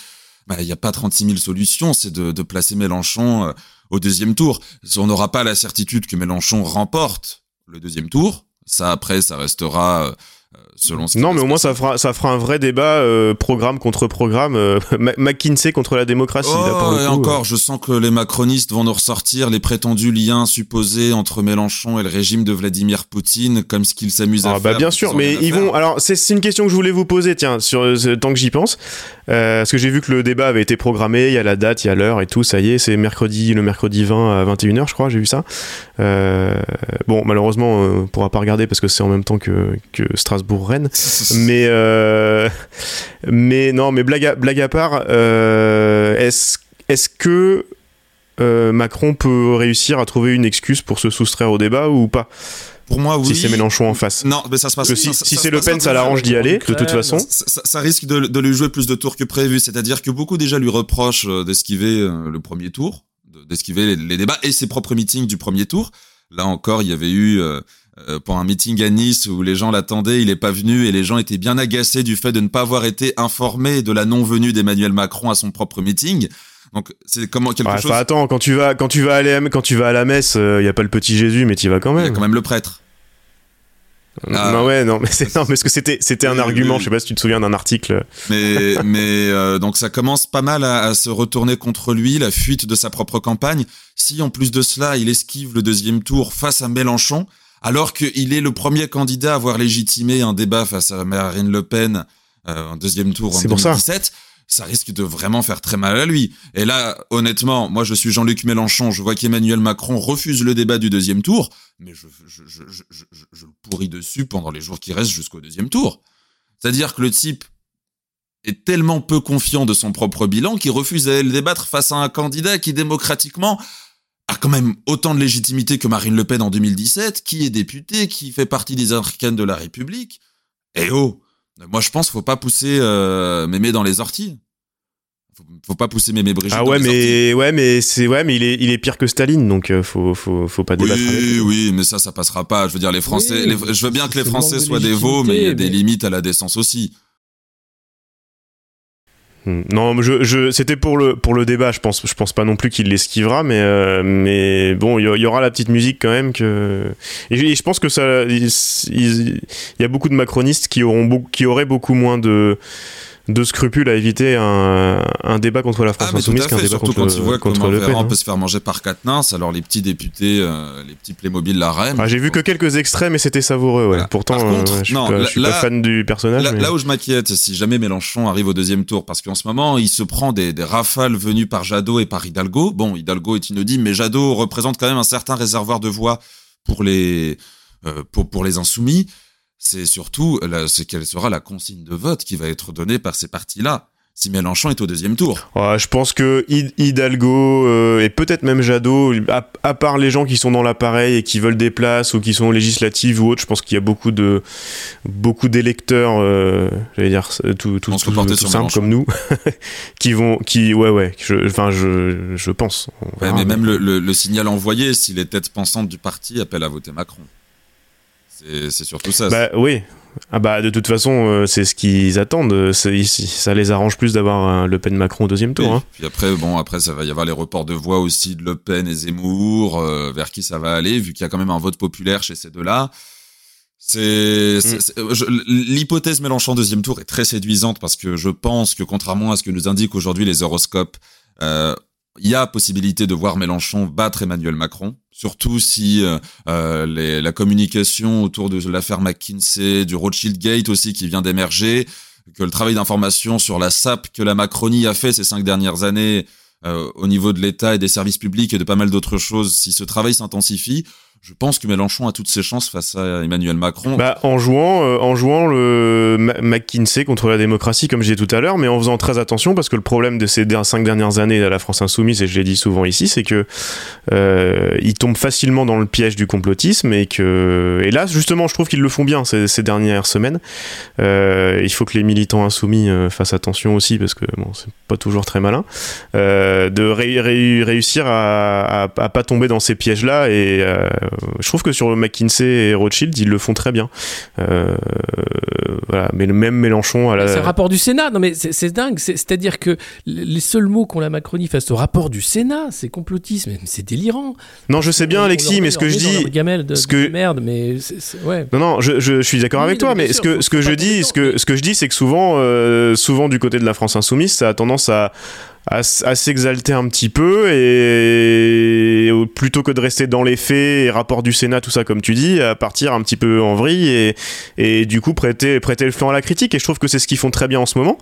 bah, il n'y a pas 36 000 solutions. C'est de, de placer Mélenchon euh, au deuxième tour. On n'aura pas la certitude que Mélenchon remporte le deuxième tour. Ça, après, ça restera euh, selon ce Non, mais au moins ça fera ça fera un vrai débat euh, programme contre programme, euh, McKinsey contre la démocratie. Oh, là, pour le et coup, encore, je sens que les macronistes vont nous ressortir les prétendus liens supposés entre Mélenchon et le régime de Vladimir Poutine, comme ce qu'ils s'amusent à ah, bah, faire. bien sûr, mais ils vont. Alors c'est une question que je voulais vous poser, tiens, sur tant que j'y pense, euh, parce que j'ai vu que le débat avait été programmé, il y a la date, il y a l'heure et tout, ça y est, c'est mercredi, le mercredi 20 à 21h, je crois, j'ai vu ça. Euh, bon, malheureusement, on pourra pas regarder parce que c'est en même temps que, que Strasbourg-Rennes. mais, euh, mais non, mais blague à, blague à part, euh, est-ce est que euh, Macron peut réussir à trouver une excuse pour se soustraire au débat ou pas? Pour moi, oui. Si c'est Mélenchon en face. Non, mais ça se passe. Que si, c'est Le Pen, ça l'arrange d'y aller, de toute façon. Ça, ça- ça risque de, de lui jouer plus de tours que prévu. C'est-à-dire que beaucoup déjà lui reprochent d'esquiver le premier tour, de- d'esquiver les, les débats et ses propres meetings du premier tour. Là encore, il y avait eu euh, pour un meeting à Nice où les gens l'attendaient, il est pas venu et les gens étaient bien agacés du fait de ne pas avoir été informés de la non-venue d'Emmanuel Macron à son propre meeting. Donc c'est comment quelque Ouais, chose. attends, quand tu vas, quand tu vas à- quand tu vas à la messe, il y a pas le petit Jésus, mais tu y vas quand Il y a même. quand même le prêtre. Ah. Non, ouais, non, mais c'est, non, mais parce que c'était, c'était un argument. Je sais pas si tu te souviens d'un article. Mais, mais euh, donc ça commence pas mal à, à se retourner contre lui, la fuite de sa propre campagne. Si en plus de cela, il esquive le deuxième tour face à Mélenchon, alors qu'il est le premier candidat à avoir légitimé un débat face à Marine Le Pen euh, en deuxième tour en C'est pour ça. 2017, ça risque de vraiment faire très mal à lui. Et là, honnêtement, moi je suis Jean-Luc Mélenchon, je vois qu'Emmanuel Macron refuse le débat du deuxième tour, mais je, je, je, je, je, je- je le pourris dessus pendant les jours qui restent jusqu'au deuxième tour. C'est-à-dire que le type est tellement peu confiant de son propre bilan qu'il refuse d'aller le débattre face à un candidat qui démocratiquement a quand même autant de légitimité que Marine Le Pen en 2017, qui est député, qui fait partie des arcanes de la République. Et oh Moi, je pense qu'il faut pas pousser euh, Mémé dans les orties. Faut, faut pas pousser Mémé Brigitte. Ah dans ouais, les orties. mais ouais, mais c'est ouais, mais il est il est pire que Staline, donc euh, faut faut faut pas débattre. Oui, oui, mais ça, ça passera pas. Je veux dire, les Français, Oui, les- je veux bien que les Français soient des veaux, mais il y a des limites à la décence aussi. Hmm. Non, je, je c'était pour le pour le débat. Je pense je pense pas non plus qu'il l'esquivera, mais euh, mais bon, il y, y aura la petite musique quand même que. Et je, pense que ça, il, il y a beaucoup de macronistes qui auront qui auraient beaucoup moins de de scrupules à éviter un, un débat contre la France Ah, insoumise qu'un débat Surtout contre, quand tu vois contre comment Le. Véran hein. peut se faire manger par Quatennens, alors les petits députés, euh, les petits Playmobil la REM. Ah, J'ai vu que quelques extraits, mais c'était savoureux. Ouais. Voilà. Pourtant, contre, euh, je suis, non, pas, là- je suis pas là- fan du personnage. Là, mais- là où je m'inquiète, c'est si jamais Mélenchon arrive au deuxième tour, parce qu'en ce moment, il se prend des, des rafales venues par Jadot et par Hidalgo. Bon, Hidalgo est inaudible, mais Jadot représente quand même un certain réservoir de voix pour les, euh, pour, pour les insoumis. C'est surtout, là, c'est quelle sera la consigne de vote qui va être donnée par ces partis-là si Mélenchon est au deuxième tour. Ouais, je pense que Hid- Hidalgo euh, et peut-être même Jadot, à, à part les gens qui sont dans l'appareil et qui veulent des places ou qui sont législatives ou autres, je pense qu'il y a beaucoup de beaucoup d'électeurs, euh, j'allais dire euh, tout tout, tout, tout simple comme nous, qui vont qui ouais ouais, je- enfin je je pense. On Ouais, mais même le, le- le signal envoyé, si les têtes pensantes du parti appellent à voter Macron. C'est surtout ça. Bah oui. Ah bah de toute façon euh, c'est ce qu'ils attendent. C'est- ça les arrange plus d'avoir un Le Pen Macron au deuxième tour. Oui. hein. Puis après, bon, après, ça va y avoir les reports de voix aussi de Le Pen et Zemmour, euh, vers qui ça va aller, vu qu'il y a quand même un vote populaire chez ces deux-là. C'est, euh, je- l'hypothèse Mélenchon deuxième tour est très séduisante parce que je pense que contrairement à ce que nous indiquent aujourd'hui les horoscopes, euh, il y a possibilité de voir Mélenchon battre Emmanuel Macron, surtout si euh, euh, les- la communication autour de l'affaire McKinsey, du Rothschild Gate aussi qui vient d'émerger, que le travail d'information sur la SAP que la Macronie a fait ces cinq dernières années euh, au niveau de l'État et des services publics et de pas mal d'autres choses, si ce travail s'intensifie, je pense que Mélenchon a toutes ses chances face à Emmanuel Macron. Bah, en jouant, euh, en jouant le McKinsey contre la démocratie, comme j'ai dit tout à l'heure, mais en faisant très attention parce que le problème de ces cinq dernières années à la France insoumise, et je l'ai dit souvent ici, c'est que euh, ils tombent facilement dans le piège du complotisme et que, et là, justement, je trouve qu'ils le font bien ces, dernières semaines. Euh, il faut que les militants insoumis fassent attention aussi parce que bon, c'est pas toujours très malin de ré- ré- réussir à, à, à pas tomber dans ces pièges-là et je trouve que sur McKinsey et Rothschild, ils le font très bien. Euh, voilà, mais le même Mélenchon à la. C'est un rapport du Sénat. Non, mais c'est dingue. C'est- C'est-à-dire que les seuls mots qu'ont la Macronie face au rapport du Sénat, c'est complotisme. C'est délirant. Non, je sais bien, Alexis, mais ce que je dis. de, ce de que- merde, mais ouais. Non, non, je, je, je suis d'accord Oui, avec toi, mais ce que, ce je dis, que, ce que je dis, c'est que souvent, euh, souvent du côté de la France insoumise, ça a tendance à, à, s'exalter un petit peu et plutôt que de rester dans les faits et rapport du Sénat, tout ça, comme tu dis, à partir un petit peu en vrille et, du coup prêter, le flanc à la critique. Et je trouve que c'est ce qu'ils font très bien en ce moment.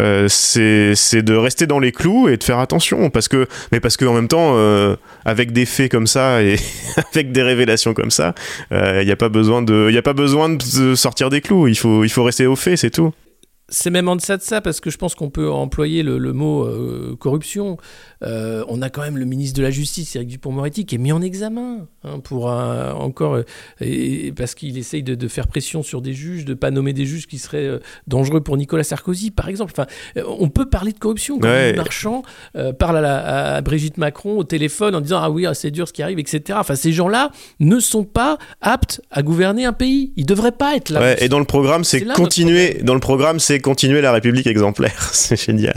Euh, c'est de rester dans les clous et de faire attention parce que mais parce que en même temps euh, avec des faits comme ça et avec des révélations comme ça il n'y a pas besoin de il y a pas besoin de sortir des clous il faut il faut rester au fait c'est tout C'est même en deçà de ça, parce que je pense qu'on peut employer le, le mot euh, corruption. Euh, on a quand même le ministre de la Justice, Éric Dupont-Moretti, qui est mis en examen hein, pour un- encore, euh, et- parce qu'il essaye de, de faire pression sur des juges, de pas nommer des juges qui seraient euh, dangereux pour Nicolas Sarkozy, par exemple. Enfin, on peut parler de corruption. Quand Ouais. Marchand parle à, la- à Brigitte Macron au téléphone en disant ah oui ah, c'est dur ce qui arrive, etc. Enfin, ces gens-là ne sont pas aptes à gouverner un pays. Ils devraient pas être là. Ouais, et dans le programme c'est continuer dans le programme c'est continuer la République exemplaire c'est génial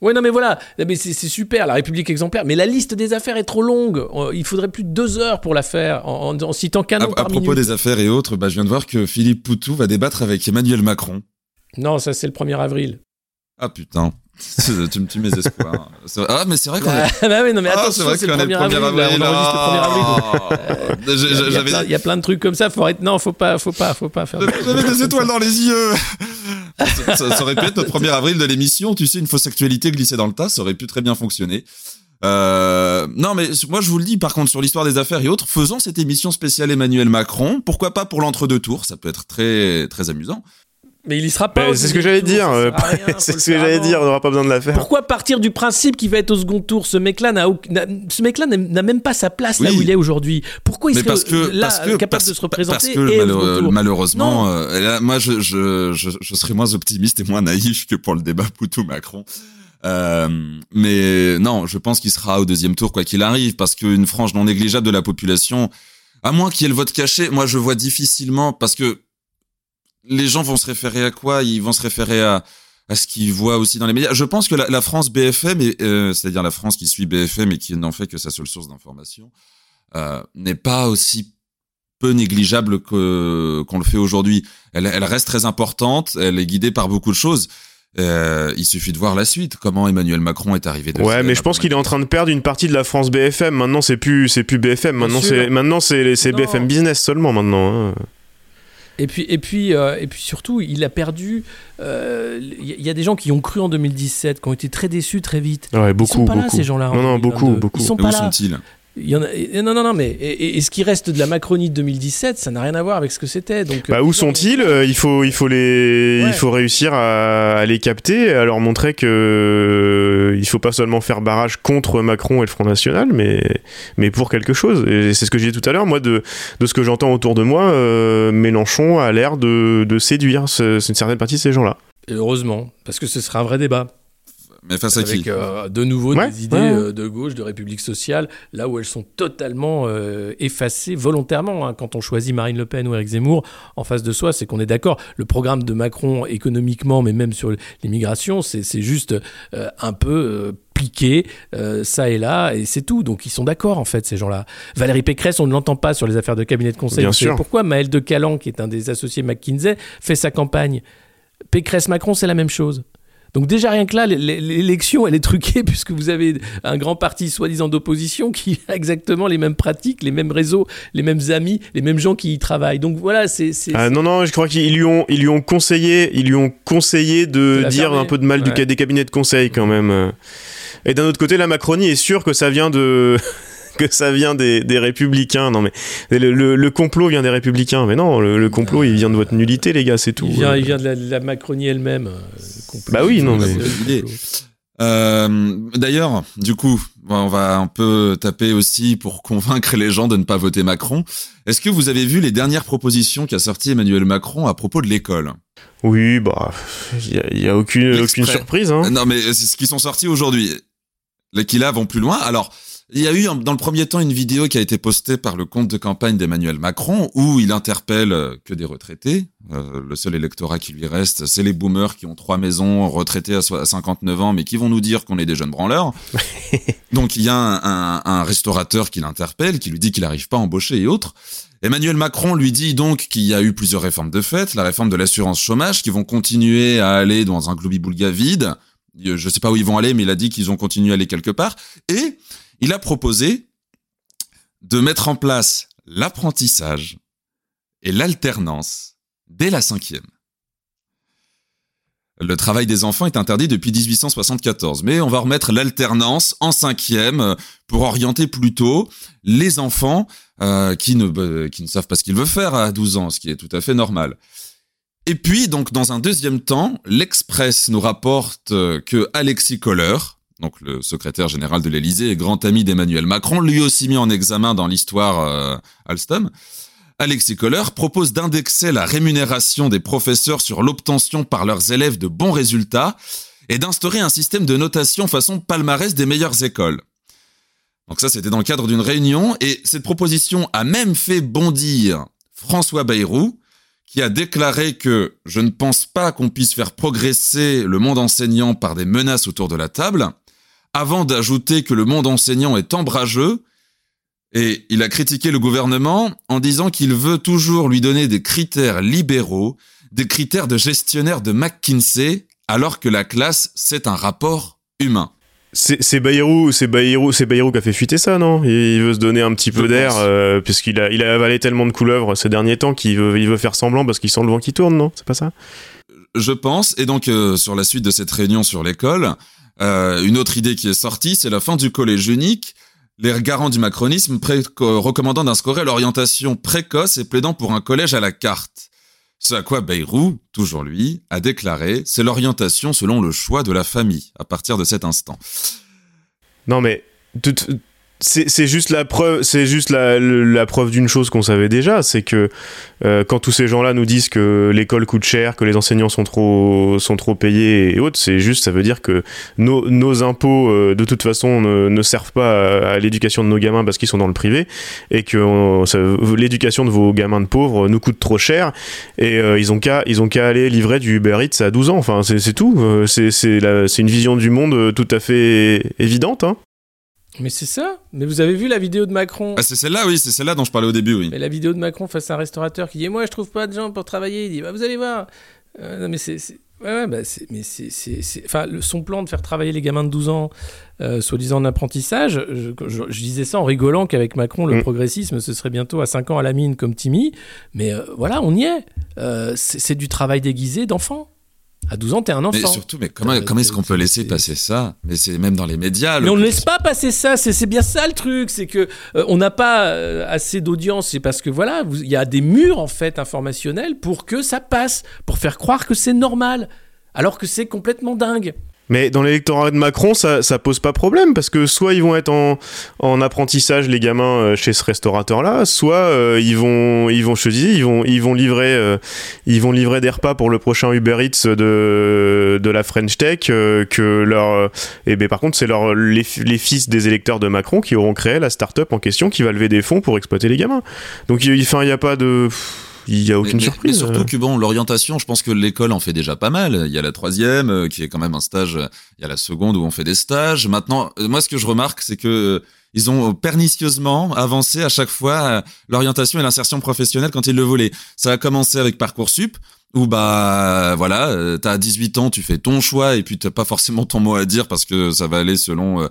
Ouais, non, mais voilà, c'est super, la République exemplaire, mais la liste des affaires est trop longue. Euh, Il faudrait plus de deux heures pour la faire, en, en- en citant qu'un à, nom à par propos minute. des affaires et autres, bah, je viens de voir que Philippe Poutou va débattre avec Emmanuel Macron. Non, ça c'est le 1er avril. Ah putain, tu me tues mes espoirs. Ah mais c'est vrai qu'on est... Ah bah oui, non, mais Ah, c'est le 1er le avril, là, on enregistre le 1er avril. Il y, a, plein- il y a plein de trucs comme ça, faut arrêter. Non, faut pas, faut pas, faut pas faire. j'avais des étoiles dans les yeux. Ça, ça- ça aurait pu être notre 1er avril de l'émission, tu sais, une fausse actualité glissée dans le tas, ça aurait pu très bien fonctionner. Euh, non, mais moi je vous le dis, par contre, sur l'histoire des affaires et autres, faisons cette émission spéciale Emmanuel Macron. Pourquoi pas pour l'entre-deux tours Ça peut être très très amusant. Mais il y sera pas. C'est ce que j'allais dire. c'est ce que j'allais dire. On n'aura pas besoin de la faire. Pourquoi partir du principe qu'il va être au second tour Ce mec-là n'a ce mec-là n'a même pas sa place là où il est aujourd'hui. Pourquoi il serait parce que, là capable de se représenter Parce que malheureusement, euh, moi je, je, je, je, serais moins optimiste et moins naïf que pour le débat Poutou-Macron. Euh, mais non, je pense qu'il sera au deuxième tour quoi qu'il arrive, parce qu'une frange non négligeable de la population, à moins qu'il y ait le vote caché, moi je vois difficilement, parce que les gens vont se référer à quoi? Ils vont se référer à, à ce qu'ils voient aussi dans les médias. Je pense que la, France BFM, euh, c'est-à-dire la France qui suit BFM et qui n'en fait que sa seule source d'information, euh, n'est pas aussi peu négligeable que qu'on le fait aujourd'hui. Elle, elle, reste très importante, elle est guidée par beaucoup de choses. Euh, il suffit de voir la suite. Comment Emmanuel Macron est arrivé. De ouais, mais je pense qu'il est en train de perdre une partie de la France BFM. Maintenant, c'est plus, c'est plus BFM. Maintenant, c'est, maintenant, c'est, c'est BFM Business seulement. Maintenant. Hein. Et puis, et, puis, euh, et puis surtout, il a perdu. Il euh, y, a des gens qui ont cru en 2017, qui ont été très déçus très vite. Ouais, beaucoup, ils sont pas beaucoup. là, ces gens-là. Non, non, beaucoup, beaucoup. Ils sont pas où là. sont-ils? Il y en a, non, non, non, mais et, ce qui reste de la Macronie de 2017, ça n'a rien à voir avec ce que c'était. Donc, bah, où sont-ils Il faut, il faut les, il faut réussir à, les capter, à leur montrer que il faut pas seulement faire barrage contre Macron et le Front National, mais, mais pour quelque chose. Et c'est ce que j'ai dit tout à l'heure, moi, de, de ce que j'entends autour de moi, euh, Mélenchon a l'air de, de séduire une certaine partie de ces gens-là. Et heureusement, parce que ce sera un vrai débat. Mais face à Avec, euh, de nouveau des idées euh, de gauche, de République sociale, là où elles sont totalement euh, effacées volontairement. Hein. Quand on choisit Marine Le Pen ou Eric Zemmour en face de soi, c'est qu'on est d'accord. Le programme de Macron économiquement, mais même sur l'immigration, c'est juste un peu piqué, ça et là, et c'est tout. Donc ils sont d'accord en fait, ces gens-là. Valérie Pécresse, on ne l'entend pas sur les affaires de cabinet de conseil. Bien sûr. Pourquoi Maël de Calan, qui est un des associés McKinsey, fait sa campagne? Pécresse-Macron, c'est la même chose. Donc déjà rien que là, l'élection, elle est truquée puisque vous avez un grand parti soi-disant d'opposition qui a exactement les mêmes pratiques, les mêmes réseaux, les mêmes amis, les mêmes gens qui y travaillent. Donc voilà, c'est... Ah, non, non, je crois qu'ils lui ont, ils lui ont conseillé, ils lui ont conseillé de, dire un peu de mal du du, des cabinets de conseil quand même. Et d'un autre côté, la Macronie est sûre que ça vient de... que ça vient des, des républicains. Non, mais le, le, complot vient des républicains. Mais non, le, complot, il vient de votre nullité, les gars, c'est tout. Il vient, il vient de, la, Macronie elle-même. Euh, bah oui, non, mais. Euh, D'ailleurs, du coup, on va un peu taper aussi pour convaincre les gens de ne pas voter Macron. Est-ce que vous avez vu les dernières propositions qu'a sorti Emmanuel Macron à propos de l'école? Oui, bah, il y a, aucune, aucune surprise. Hein. Non, mais c'est ce qui sont sortis aujourd'hui. Les qui là vont plus loin. Alors, il y a eu dans le premier temps une vidéo qui a été postée par le compte de campagne d'Emmanuel Macron où il interpelle euh, que des retraités. Euh, le seul électorat qui lui reste, c'est les boomers qui ont trois maisons, retraités à 59 ans, mais qui vont nous dire qu'on est des jeunes branleurs. Donc il y a un, un restaurateur qui l'interpelle, qui lui dit qu'il n'arrive pas à embaucher et autres. Emmanuel Macron lui dit donc qu'il y a eu plusieurs réformes de fait, la réforme de l'assurance chômage, qui vont continuer à aller dans un globi-boulga vide. Je sais pas où ils vont aller, mais il a dit qu'ils ont continué à aller quelque part. Et il a proposé de mettre en place l'apprentissage et l'alternance dès la cinquième. Le travail des enfants est interdit depuis 1874, mais on va remettre l'alternance en cinquième pour orienter plutôt les enfants euh, qui, ne, euh, qui ne savent pas ce qu'ils veulent faire à 12 ans, ce qui est tout à fait normal. Et puis, donc, dans un deuxième temps, l'Express nous rapporte que Alexis Kohler, donc le secrétaire général de l'Élysée et grand ami d'Emmanuel Macron, lui aussi mis en examen dans l'histoire euh, Alstom, Alexis Kohler propose d'indexer la rémunération des professeurs sur l'obtention par leurs élèves de bons résultats et d'instaurer un système de notation façon palmarès des meilleures écoles. Donc ça, c'était dans le cadre d'une réunion, et cette proposition a même fait bondir François Bayrou, qui a déclaré que je ne pense pas qu'on puisse faire progresser le monde enseignant par des menaces autour de la table, avant d'ajouter que le monde enseignant est embrageux, et il a critiqué le gouvernement en disant qu'il veut toujours lui donner des critères libéraux, des critères de gestionnaire de McKinsey, alors que la classe, c'est un rapport humain. C'est Bayrou, c'est Bayrou, c'est Bayrou qui a fait fuiter ça, non? Il veut se donner un petit peu d'air euh, puisqu'il a, il a avalé tellement de couleuvres ces derniers temps qu'il veut, il veut faire semblant parce qu'il sent le vent qui tourne, non? C'est pas ça? Je pense. Et donc euh, sur la suite de cette réunion sur l'école, euh, une autre idée qui est sortie, c'est la fin du collège unique. Les garants du macronisme recommandant d'instaurer l'orientation précoce et plaidant pour un collège à la carte. Ce à quoi Bayrou, toujours lui, a déclaré c'est l'orientation selon le choix de la famille à partir de cet instant. Non mais c'est juste la preuve, c'est juste la, la preuve d'une chose qu'on savait déjà, c'est que euh, quand tous ces gens-là nous disent que l'école coûte cher, que les enseignants sont trop sont trop payés et autres, c'est juste, ça veut dire que nos, nos impôts euh, de toute façon ne, ne servent pas à, l'éducation de nos gamins parce qu'ils sont dans le privé et que l'éducation de vos gamins de pauvres nous coûte trop cher et euh, ils ont qu'à ils ont qu'à aller livrer du Uber Eats à 12 ans. Enfin, c'est tout. C'est c'est une vision du monde tout à fait évidente. Hein. Mais c'est ça. Mais vous avez vu la vidéo de Macron Ah, c'est celle-là, oui, c'est celle-là dont je parlais au début, oui. Mais la vidéo de Macron face à un restaurateur qui dit Moi, je trouve pas de gens pour travailler. Il dit bah, Vous allez voir. Euh, non, mais c'est. Ouais, ouais, bah c'est, mais c'est, enfin, son plan de faire travailler les gamins de 12 ans, euh, soi-disant en apprentissage, je, disais ça en rigolant qu'avec Macron, le mm. progressisme, ce serait bientôt à 5 ans à la mine comme Timmy. Mais euh, voilà, on y est. Euh, c'est, du travail déguisé d'enfant. À 12 ans, t'es un enfant. Mais surtout, mais comment, comment est-ce qu'on peut laisser passer ça? Mais c'est même dans les médias. Mais on ne laisse pas passer ça. C'est bien ça le truc. C'est que euh, on n'a pas euh, assez d'audience. C'est parce que voilà, il y a des murs en fait informationnels pour que ça passe, pour faire croire que c'est normal, alors que c'est complètement dingue. Mais dans l'électorat de Macron, ça, pose pas problème parce que soit ils vont être en, en apprentissage les gamins euh, chez ce restaurateur-là, soit euh, ils vont ils vont je te dis, ils vont ils vont livrer euh, ils vont livrer des repas pour le prochain Uber Eats de de la French Tech que leur et eh ben par contre c'est leur les, les, fils des électeurs de Macron qui auront créé la start-up en question qui va lever des fonds pour exploiter les gamins. Donc il enfin il y a pas de il y a aucune surprise. Mais surtout que bon, l'orientation, je pense que l'école en fait déjà pas mal. Il y a la troisième, euh, qui est quand même un stage. Il y a la seconde où on fait des stages. Maintenant, euh, moi, ce que je remarque, c'est que euh, ils ont pernicieusement avancé à chaque fois l'orientation et l'insertion professionnelle quand ils le voulaient. Ça a commencé avec Parcoursup, où bah voilà, t'as 18 ans, tu fais ton choix et puis t'as pas forcément ton mot à dire parce que ça va aller selon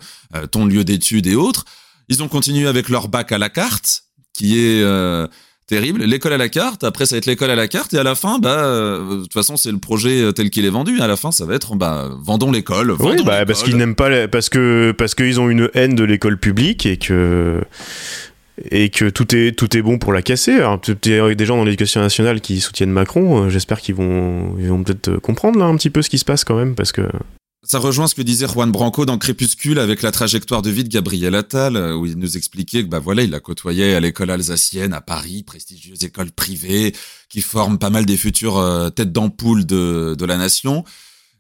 ton lieu d'études et autres. Ils ont continué avec leur bac à la carte, qui est terrible. L'école à la carte, après ça va être l'école à la carte, et à la fin, bah, euh, de toute façon, c'est le projet euh, tel qu'il est vendu. À la fin, ça va être, bah, vendons l'école. Oui, bah, parce qu'ils n'aiment pas, parce que parce qu'ils ont une haine de l'école publique et que et que tout est tout est bon pour la casser. Alors, il y a des gens dans l'éducation nationale qui soutiennent Macron. Euh, j'espère qu'ils vont ils vont peut-être comprendre là un petit peu ce qui se passe quand même, parce que ça rejoint ce que disait Juan Branco dans Crépuscule avec la trajectoire de vie de Gabriel Attal, euh, où il nous expliquait que bah voilà, il la côtoyait à l'école alsacienne à Paris, prestigieuse école privée qui forme pas mal des futures euh, têtes d'ampoule de, de la nation.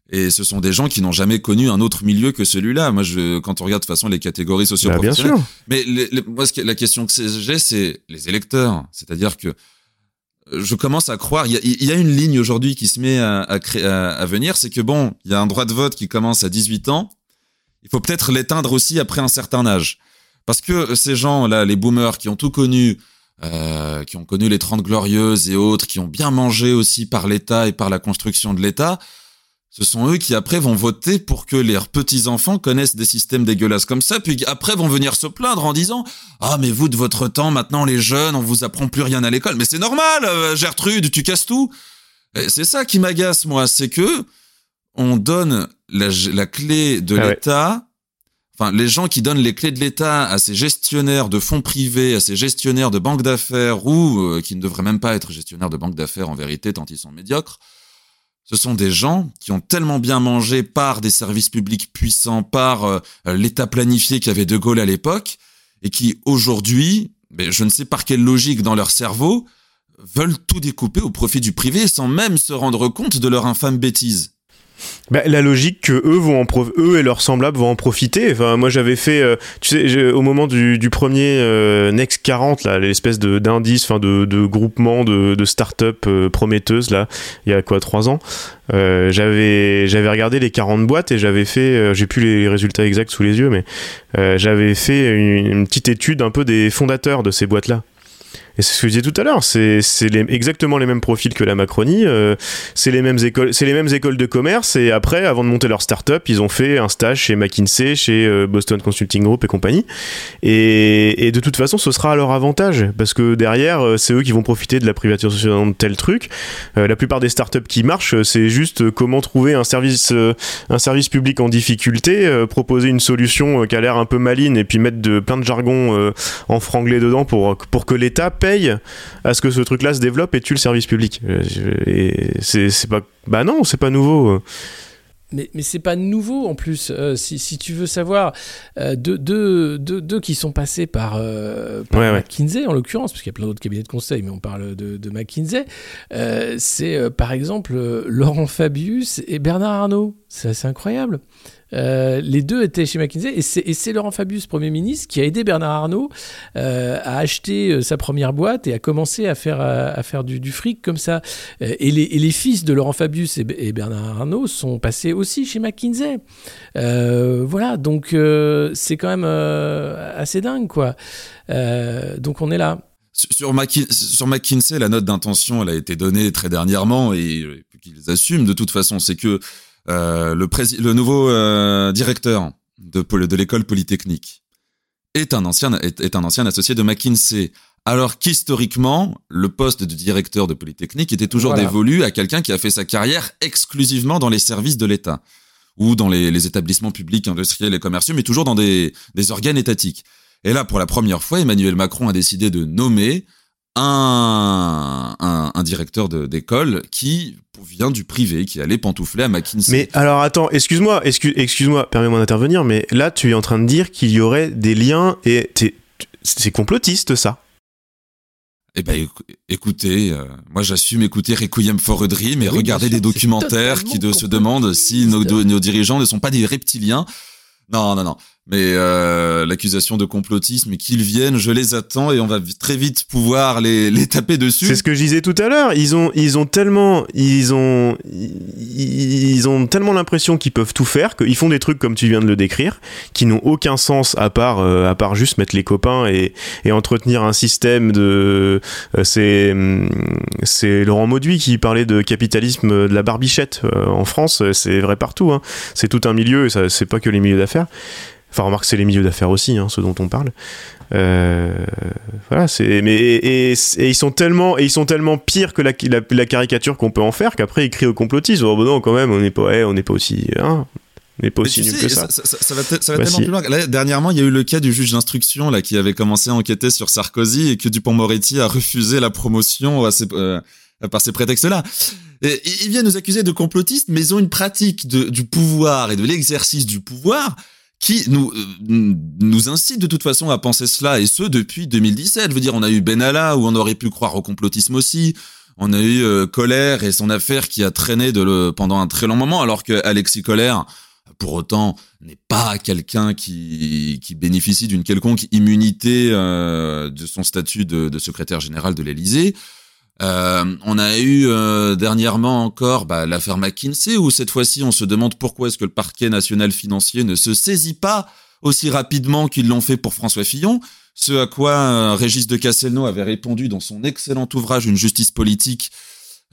Et ce sont des gens qui n'ont jamais connu un autre milieu que celui-là. Moi, je, quand on regarde de toute façon les catégories socio bah, mais moi, la question que j'ai, c'est les électeurs. C'est-à-dire que je commence à croire. Il y a, une ligne aujourd'hui qui se met à, à, venir, c'est que bon, il y a un droit de vote qui commence à 18 ans. Il faut peut-être l'éteindre aussi après un certain âge, parce que ces gens-là, les boomers qui ont tout connu, euh, qui ont connu les 30 glorieuses et autres, qui ont bien mangé aussi par l'État et par la construction de l'État, ce sont eux qui après vont voter pour que leurs petits-enfants connaissent des systèmes dégueulasses comme ça, puis après vont venir se plaindre en disant « Ah mais vous de votre temps, maintenant les jeunes, on vous apprend plus rien à l'école. » Mais c'est normal, euh, Gertrude, tu casses tout. C'est ça qui m'agace, moi, c'est que on donne la, clé de ah l'État, enfin les gens qui donnent les clés de l'État à ces gestionnaires de fonds privés, à ces gestionnaires de banques d'affaires, ou euh, qui ne devraient même pas être gestionnaires de banques d'affaires en vérité, tant ils sont médiocres, ce sont des gens qui ont tellement bien mangé par des services publics puissants, par euh, l'État planifié qu'avait De Gaulle à l'époque, et qui aujourd'hui, mais je ne sais par quelle logique dans leur cerveau, veulent tout découper au profit du privé sans même se rendre compte de leur infâme bêtise. Bah, la logique que eux vont en eux et leurs semblables vont en profiter. Enfin, moi j'avais fait, euh, tu sais, au moment du, premier euh, Next 40 là, l'espèce de d'indice, enfin de, de, groupement de, de start-up euh, prometteuses là, il y a quoi trois ans. j'avais j'avais regardé les 40 boîtes et j'avais fait, j'ai plus les résultats exacts sous les yeux, mais j'avais fait une, petite étude un peu des fondateurs de ces boîtes là. Et c'est ce que je disais tout à l'heure, c'est exactement les mêmes profils que la Macronie, euh, c'est les mêmes écoles, les mêmes écoles de commerce. Et après, avant de monter leur start-up, ils ont fait un stage chez McKinsey, chez euh, Boston Consulting Group et compagnie. Et, et, de toute façon, ce sera à leur avantage parce que derrière, euh, c'est eux qui vont profiter de la privatisation de tel truc. la plupart des start-up qui marchent, c'est juste comment trouver un service, un service public en difficulté, proposer une solution qui a l'air un peu maline et puis mettre de, plein de jargon en franglais dedans pour pour que l'État à ce que ce truc-là se développe et tue le service public. Et c'est pas. Bah non, c'est pas nouveau mais, mais c'est pas nouveau en plus. Euh, si, si, tu veux savoir, euh, deux, deux, deux, qui sont passés par, euh, McKinsey en l'occurrence, parce qu'il y a plein d'autres cabinets de conseil, mais on parle de, de McKinsey, c'est par exemple Laurent Fabius et Bernard Arnault. C'est assez incroyable. Euh, les deux étaient chez McKinsey et c'est Laurent Fabius, Premier ministre, qui a aidé Bernard Arnault euh, à acheter euh, sa première boîte et à commencer à faire, à, faire du, fric comme ça. Et les, fils de Laurent Fabius et, Bernard Arnault sont passés aussi chez McKinsey. voilà, donc c'est quand même assez dingue, quoi. donc on est là. Sur, McKinsey, la note d'intention, elle a été donnée très dernièrement et qu'ils assument de toute façon, c'est que euh, le, le nouveau euh, directeur de, de l'école polytechnique est un ancien est, un ancien associé de McKinsey. Alors qu'historiquement, le poste de directeur de Polytechnique était toujours dévolu à quelqu'un qui a fait sa carrière exclusivement dans les services de l'État ou dans les, les, établissements publics, industriels et commerciaux, mais toujours dans des, des organes étatiques. Et là, pour la première fois, Emmanuel Macron a décidé de nommer un, un, un directeur d'école qui vient du privé, qui allait pantoufler à McKinsey. Mais alors attends, excuse-moi, excuse, excuse-moi, permets-moi d'intervenir, mais là tu es en train de dire qu'il y aurait des liens et c'est complotiste ça. Eh ben, écoutez, euh, moi j'assume écouter Requiem for a Dream et regarder des documentaires qui de, se demandent si nos, nos, dirigeants ne sont pas des reptiliens. Non, non, non. Mais euh, l'accusation de complotisme, qu'ils viennent, je les attends et on va très vite pouvoir les, les taper dessus. C'est ce que je disais tout à l'heure. Ils ont, ils ont tellement, ils ont, ils ont tellement l'impression qu'ils peuvent tout faire qu'ils font des trucs comme tu viens de le décrire, qui n'ont aucun sens à part, euh, à part juste mettre les copains et, et entretenir un système de. Euh, c'est, c'est Laurent Mauduit qui parlait de capitalisme de la barbichette euh, en France. C'est vrai partout. Hein. C'est tout un milieu et c'est pas que les milieux d'affaires. Enfin, remarque, c'est les milieux d'affaires aussi, hein, ce dont on parle. Euh, voilà, c'est mais et, ils sont tellement et ils sont tellement pires que la, la, caricature qu'on peut en faire qu'après ils crient au complotisme. Oh, non, quand même, on n'est pas, on n'est pas aussi, hein, on n'est pas aussi nul que ça. Ça, va, ça va tellement plus loin. Là, dernièrement, il y a eu le cas du juge d'instruction là qui avait commencé à enquêter sur Sarkozy et que Dupont-Moretti a refusé la promotion à euh, par ces prétextes-là. Ils viennent nous accuser de complotistes, mais ils ont une pratique de, du pouvoir et de l'exercice du pouvoir qui nous euh, nous incite de toute façon à penser cela et ce depuis 2017. Je veux dire, on a eu Benalla où on aurait pu croire au complotisme aussi. On a eu euh, Colère et son affaire qui a traîné de le, pendant un très long moment, alors que Alexis Colère, pour autant, n'est pas quelqu'un qui, qui bénéficie d'une quelconque immunité euh, de son statut de, de secrétaire général de l'Élysée. Euh, on a eu euh, dernièrement encore bah, l'affaire McKinsey où cette fois-ci on se demande pourquoi est-ce que le parquet national financier ne se saisit pas aussi rapidement qu'ils l'ont fait pour François Fillon. Ce à quoi euh, Régis de Castelnau avait répondu dans son excellent ouvrage Une justice politique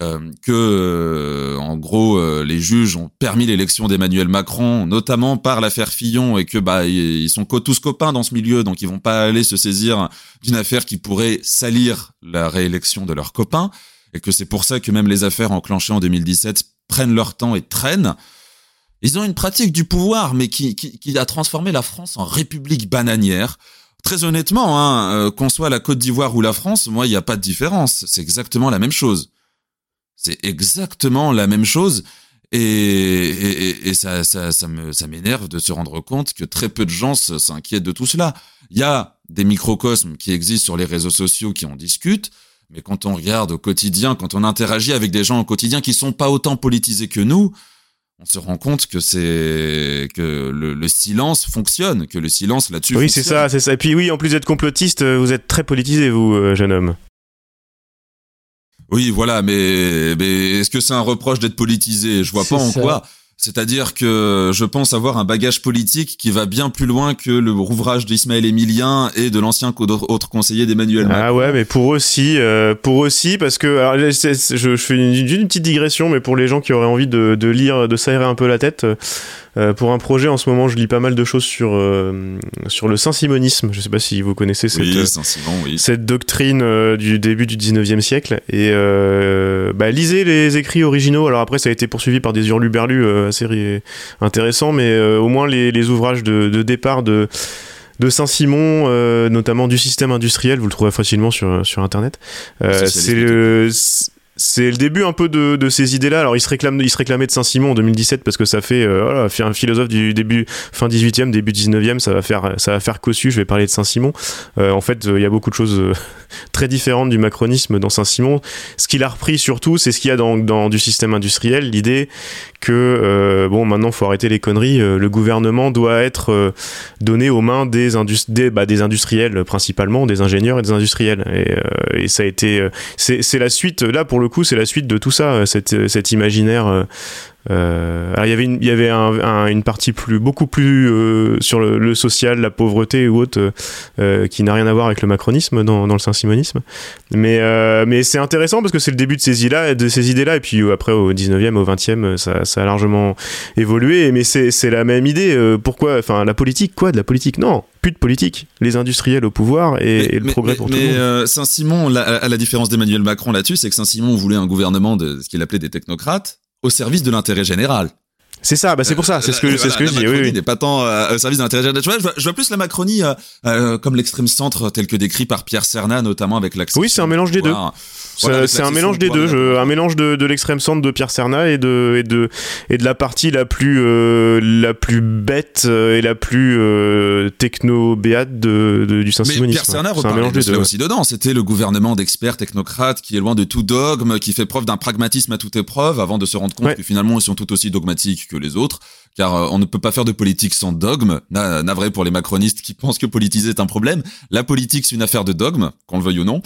euh, que, euh, en gros, euh, les juges ont permis l'élection d'Emmanuel Macron, notamment par l'affaire Fillon, et que bah ils sont tous copains dans ce milieu, donc ils vont pas aller se saisir d'une affaire qui pourrait salir la réélection de leurs copains, et que c'est pour ça que même les affaires enclenchées en 2017 prennent leur temps et traînent. Ils ont une pratique du pouvoir, mais qui, qui, qui a transformé la France en république bananière. Très honnêtement, hein, qu'on soit la Côte d'Ivoire ou la France, moi, il n'y a pas de différence. C'est exactement la même chose. C'est exactement la même chose. Et, et, ça, ça, ça, me, ça m'énerve de se rendre compte que très peu de gens s'inquiètent de tout cela. Il y a des microcosmes qui existent sur les réseaux sociaux qui en discutent, mais quand on regarde au quotidien, quand on interagit avec des gens au quotidien qui sont pas autant politisés que nous, on se rend compte que c'est que le, le, silence fonctionne, que le silence là-dessus. Oui, c'est ça, c'est ça. Et puis oui, en plus d'être complotiste, vous êtes très politisé, vous, euh, jeune homme. Oui, voilà, mais, mais est-ce que c'est un reproche d'être politisé? Je vois pas en quoi. C'est-à-dire que je pense avoir un bagage politique qui va bien plus loin que le ouvrage d'Ismaël Émilien et de l'ancien autre conseiller d'Emmanuel Macron. Ah ouais, mais pour aussi, euh, pour aussi, parce que alors, je, je, fais une, une, petite digression, mais pour les gens qui auraient envie de, de lire, de s'aérer un peu la tête, euh, pour un projet, en ce moment, je lis pas mal de choses sur, euh, sur le saint-simonisme. Je sais pas si vous connaissez cette, oui, oui. cette doctrine euh, du début du 19e siècle. Et bah, lisez les écrits originaux. Alors après, ça a été poursuivi par des hurluberlus assez intéressants, mais au moins les, les ouvrages de, de départ de de Saint-Simon, notamment du système industriel. Vous le trouverez facilement sur sur internet. c'est le c'est le début un peu de, de ces idées-là. Alors, il se réclame, il se réclamait de Saint-Simon en 2017 parce que ça fait, euh, un philosophe du début, fin 18e, début 19e, ça va faire, ça va faire cossu. Je vais parler de Saint-Simon. Euh, en fait, il y a beaucoup de choses euh, très différentes du macronisme dans Saint-Simon. Ce qu'il a repris surtout, c'est ce qu'il y a dans, dans du système industriel, l'idée que euh, bon, maintenant, faut arrêter les conneries. le gouvernement doit être donné aux mains des, des, bah, des industriels principalement, des ingénieurs et des industriels. Et, et ça a été, c'est la suite là pour le coup, c'est la suite de tout ça, euh, euh, cet imaginaire. Euh, alors il y avait une, il y avait une partie plus, beaucoup plus sur le, social, la pauvreté ou autre, qui n'a rien à voir avec le macronisme dans, le saint-simonisme. Mais, mais c'est intéressant parce que c'est le début de ces idées-là, de ces idées-là, et puis après au 19e, au 20e, ça, ça a largement évolué. Mais c'est la même idée. pourquoi Enfin, la politique, quoi De la politique? Non plus de politique, les industriels au pouvoir et, le progrès pour tout le monde. Euh, Saint-Simon, à la différence d'Emmanuel Macron là-dessus, c'est que Saint-Simon voulait un gouvernement de ce qu'il appelait des technocrates au service de l'intérêt général. C'est ça, bah c'est pour ça, c'est ce que, c'est ce que je dis. Oui, n'est pas tant euh, au service de l'intérêt général. Je vois, plus la Macronie euh, comme l'extrême centre tel que décrit par Pierre Serna, notamment avec l'accès. Oui, c'est un mélange des deux c'est un mélange des deux, un mélange de, de l'extrême centre de Pierre Serna et de, et de, et de la partie la plus, euh, la plus bête euh, et la plus euh, techno-béate de, du Saint-Simonisme. Pierre Serna reparlait aussi dedans. C'était le gouvernement d'experts technocrates qui est loin de tout dogme, qui fait preuve d'un pragmatisme à toute épreuve avant de se rendre compte que finalement ils sont tout aussi dogmatiques que les autres car on ne peut pas faire de politique sans dogme. Navré pour les macronistes qui pensent que politiser est un problème. La politique, c'est une affaire de dogme, qu'on le veuille ou non.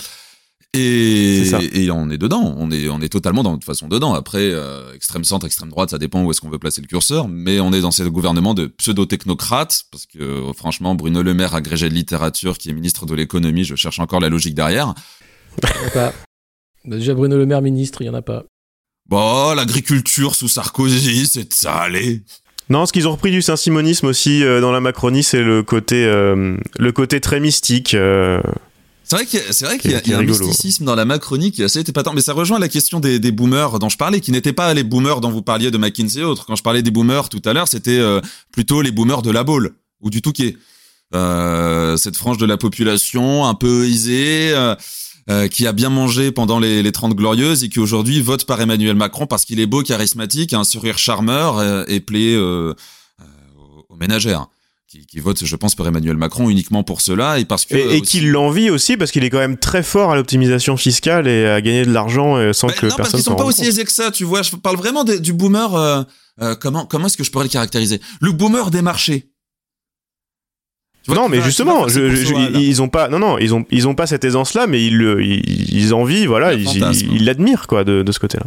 Et, et on est dedans, on est, on est totalement dans de toute façon dedans. Après, euh, extrême centre, extrême droite, ça dépend où est-ce qu'on veut placer le curseur, mais on est dans ce gouvernement de pseudo-technocrates, parce que euh, franchement, Bruno Le Maire, agrégé de littérature, qui est ministre de l'économie, je cherche encore la logique derrière. pas. Bah, déjà, Bruno Le Maire, ministre, il y en a pas. Bon, l'agriculture sous Sarkozy, c'est ça, allez. Non, ce qu'ils ont repris du saint-simonisme aussi euh, dans la Macronie, c'est le côté, le côté très mystique. C'est vrai qu'il y a, y a, un mysticisme dans la Macronie qui est assez épatant, mais ça rejoint la question des, des boomers dont je parlais, qui n'étaient pas les boomers dont vous parliez de McKinsey et autres. Quand je parlais des boomers tout à l'heure, c'était euh, plutôt les boomers de la Baule ou du Touquet. Euh, cette frange de la population un peu isée, euh, euh, qui a bien mangé pendant les, les 30 glorieuses et qui aujourd'hui vote par Emmanuel Macron parce qu'il est beau, charismatique, un sourire charmeur et plaît aux ménagères qui, vote, je pense, pour Emmanuel Macron uniquement pour cela et parce que et, qui l'envie aussi parce qu'il est quand même très fort à l'optimisation fiscale et à gagner de l'argent euh, sans bah, que non, personne. parce qu'ils sont pas aussi aisés que ça, tu vois. Je parle vraiment du boomer. Euh, euh, comment comment est-ce que je pourrais le caractériser? Le boomer des marchés. Non, mais justement, ils ont pas, non, non, ils ont, ils ont pas cette aisance-là, mais ils, ils, ils envient, voilà, ils l'admirent quoi de, de ce côté-là.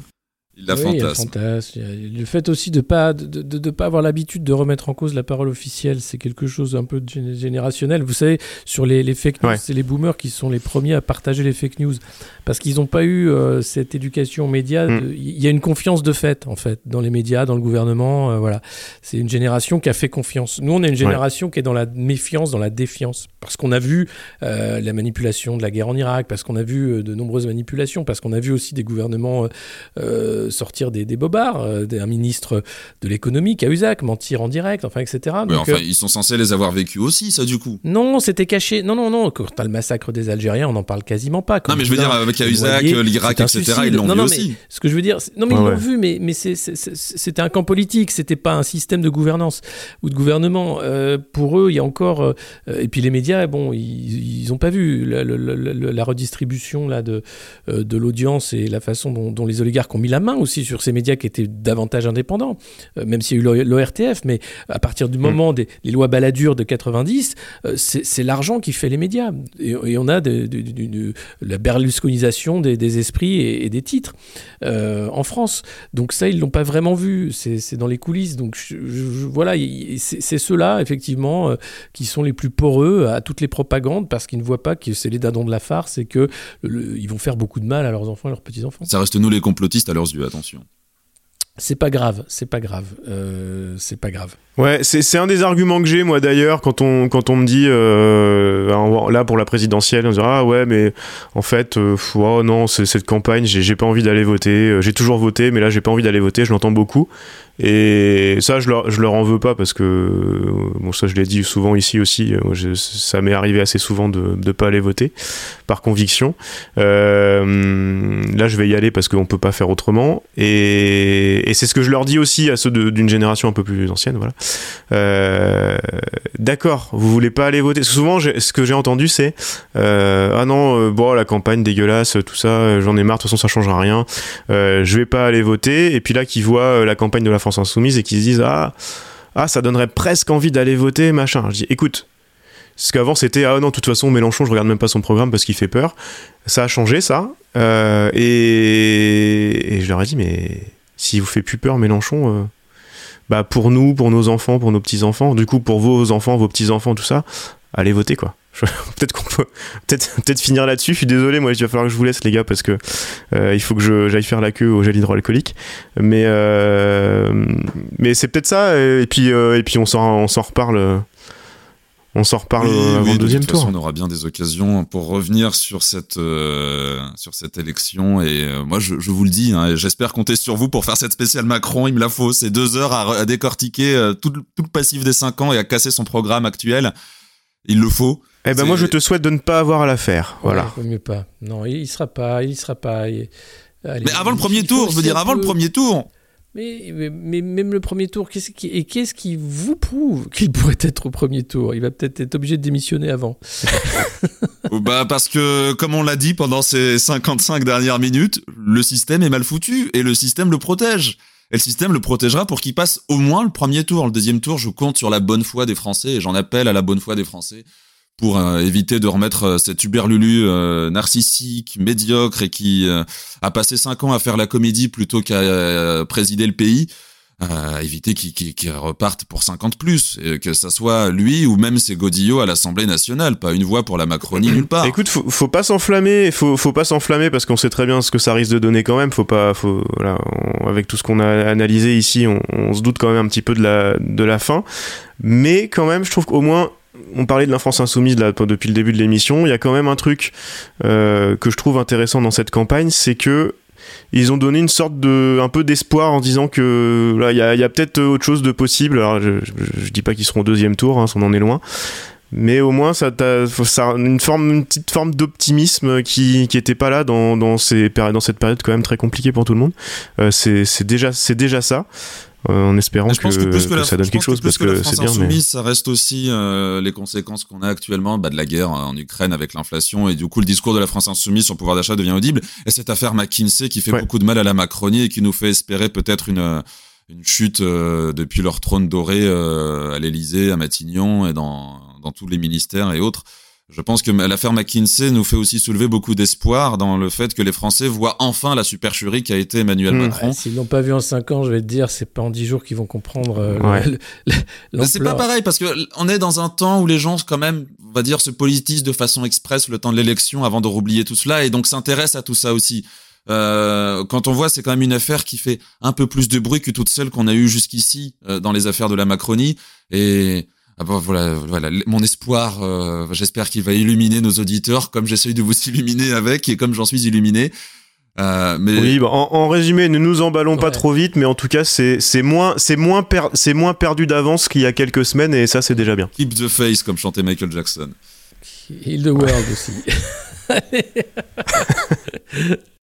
Il la oui, fantasme. Le fait aussi de pas de, de, de pas avoir l'habitude de remettre en cause la parole officielle, c'est quelque chose un peu générationnel. Vous savez, sur les, les fake news, c'est les boomers qui sont les premiers à partager les fake news parce qu'ils n'ont pas eu euh, cette éducation média. Mm. Il y a une confiance de fait en fait dans les médias, dans le gouvernement. Euh, voilà, c'est une génération qui a fait confiance. Nous, on est une génération qui est dans la méfiance, dans la défiance, parce qu'on a vu euh, la manipulation de la guerre en Irak, parce qu'on a vu de nombreuses manipulations, parce qu'on a vu aussi des gouvernements sortir des, des bobards, euh, un ministre de l'économie, Cahuzac, mentir en direct, enfin, etc. enfin, euh, ils sont censés les avoir vécus aussi, ça, du coup. Non, c'était caché. Non, non, non. Quand t'as le massacre des Algériens, on n'en parle quasiment pas. non, mais je veux dire, avec Cahuzac, l'Irak, etc., ils l'ont vu aussi. Ce que je veux dire, non, mais ils l'ont vu, mais, mais c'était un camp politique, c'était pas un système de gouvernance ou de gouvernement. Euh, pour eux, il y a encore. et puis les médias, bon, ils n'ont pas vu la, redistribution là, de, de l'audience et la façon dont, dont les oligarques ont mis la main aussi sur ces médias qui étaient davantage indépendants, euh, même s'il y a eu l'ORTF, mais à partir du mm. moment des lois baladures de 90, euh, c'est l'argent qui fait les médias. Et, on a de, la berlusconisation des, esprits et, des titres euh, en France. Donc ça, ils l'ont pas vraiment vu. C'est dans les coulisses. Donc voilà, c'est ceux-là, effectivement, qui sont les plus poreux à toutes les propagandes parce qu'ils ne voient pas que c'est les dadons de la farce et qu'ils vont faire beaucoup de mal à leurs enfants et leurs petits-enfants. Ça reste nous les complotistes à leurs yeux, attention. C'est pas grave, c'est pas grave, euh, c'est pas grave. Ouais, c'est un des arguments que j'ai moi d'ailleurs quand on quand on me dit euh, là pour la présidentielle, on dit ah ouais mais en fait euh, oh non cette campagne j'ai pas envie d'aller voter, j'ai toujours voté mais là j'ai pas envie d'aller voter, je l'entends beaucoup et ça je leur je leur en veux pas parce que bon ça je l'ai dit souvent ici aussi, ça m'est arrivé assez souvent de de pas aller voter par conviction. Là je vais y aller parce qu'on peut pas faire autrement et, et c'est ce que je leur dis aussi à ceux d'une génération un peu plus ancienne voilà. Euh, d'accord, vous voulez pas aller voter? Souvent, ce que j'ai entendu, c'est euh, ah non, euh, bon la campagne dégueulasse, tout ça, j'en ai marre. De toute façon, ça changera rien. je vais pas aller voter. Et puis là, qui voient la campagne de la France insoumise et qui se disent ah ah ça donnerait presque envie d'aller voter, machin. Je dis écoute. Parce qu'avant c'était ah non de toute façon Mélenchon je regarde même pas son programme parce qu'il fait peur. Ça a changé ça et... et, je leur ai dit mais si vous fait plus peur Mélenchon, bah pour nous, pour nos enfants, pour nos petits-enfants, du coup pour vos enfants, vos petits-enfants, tout ça, allez voter quoi. peut-être qu'on peut peut-être peut finir là-dessus. Je suis désolé, moi il va falloir que je vous laisse les gars parce que euh, il faut que j'aille faire la queue au gel hydroalcoolique. Mais euh, mais c'est peut-être ça et puis euh, et puis on on s'en reparle on s'en reparle avant le deuxième tour. on aura bien des occasions pour revenir sur cette euh, sur cette élection et euh, moi je, je, vous le dis, hein, j'espère compter sur vous pour faire cette spéciale Macron. Il me la faut, c'est deux heures à, décortiquer euh, tout, tout, le passif des cinq ans et à casser son programme actuel. Il le faut. Eh ben moi je te souhaite de ne pas avoir à la faire. Voilà. Ouais, mieux pas. Non, il sera pas, il sera pas. Allez, mais avant le premier tour, je veux dire avant le premier tour. Mais, même le premier tour, qu'est-ce qui, qu'est-ce qui vous prouve qu'il pourrait être au premier tour? Il va peut-être être obligé de démissionner avant. bah parce que, comme on l'a dit pendant ces 55 dernières minutes, le système est mal foutu et le système le protège. Et le système le protégera pour qu'il passe au moins le premier tour. Le deuxième tour, je compte sur la bonne foi des Français et j'en appelle à la bonne foi des Français pour euh, éviter de remettre euh, cet Uberlulu euh, narcissique, médiocre et qui a passé cinq ans à faire la comédie plutôt qu'à présider le pays, éviter qu'il reparte pour 50 plus, et que ça soit lui ou même ses godillots à l'Assemblée nationale, pas une voix pour la Macronie nulle part. Écoute, faut, faut pas s'enflammer, faut, faut pas s'enflammer parce qu'on sait très bien ce que ça risque de donner quand même. Faut pas, faut, voilà, avec tout ce qu'on a analysé ici, on, on, se doute quand même un petit peu de la, de la fin. Mais quand même, je trouve qu'au moins on parlait de l'infance insoumise depuis le début de l'émission. Il y a quand même un truc euh, que je trouve intéressant dans cette campagne, c'est que ils ont donné une sorte de un peu d'espoir en disant que là il y a, peut-être autre chose de possible. Alors je, je, dis pas qu'ils seront au deuxième tour, hein, on en est loin. Mais au moins, ça, une forme, petite forme d'optimisme qui, qui était pas là dans, cette période quand même très compliquée pour tout le monde. Euh, c'est déjà ça. Euh, en espérant que, ça donne quelque chose parce que, c'est bien. mais... ça reste aussi euh, les conséquences qu'on a actuellement bah, de la guerre en Ukraine avec l'inflation et du coup le discours de la France insoumise sur le pouvoir d'achat devient audible. Et cette affaire McKinsey qui fait beaucoup de mal à la Macronie et qui nous fait espérer peut-être une une chute euh, depuis leur trône doré à l'Élysée, à Matignon et dans dans tous les ministères et autres. Je pense que l'affaire McKinsey nous fait aussi soulever beaucoup d'espoir dans le fait que les Français voient enfin la supercherie qui a été Emmanuel hmm. Macron. S'ils l'ont pas vu en 5 ans, je vais te dire, c'est pas en 10 jours qu'ils vont comprendre. Euh, c'est pas pareil parce que on est dans un temps où les gens quand même, on va dire, se politisent de façon express le temps de l'élection avant de roublier tout cela et donc s'intéressent à tout ça aussi. Euh, quand on voit, c'est quand même une affaire qui fait un peu plus de bruit que toutes celles qu'on a eues jusqu'ici euh, dans les affaires de la Macronie et ah bah, voilà, voilà, mon espoir, euh, j'espère qu'il va illuminer nos auditeurs comme j'essaye de vous illuminer avec et comme j'en suis illuminé. Euh, mais... Oui, bah, en, résumé, ne nous emballons pas trop vite, mais en tout cas, c'est moins, c'est moins, c'est moins perdu d'avance qu'il y a quelques semaines, et ça, c'est déjà bien. Keep the face, comme chantait Michael Jackson. Heal the world aussi.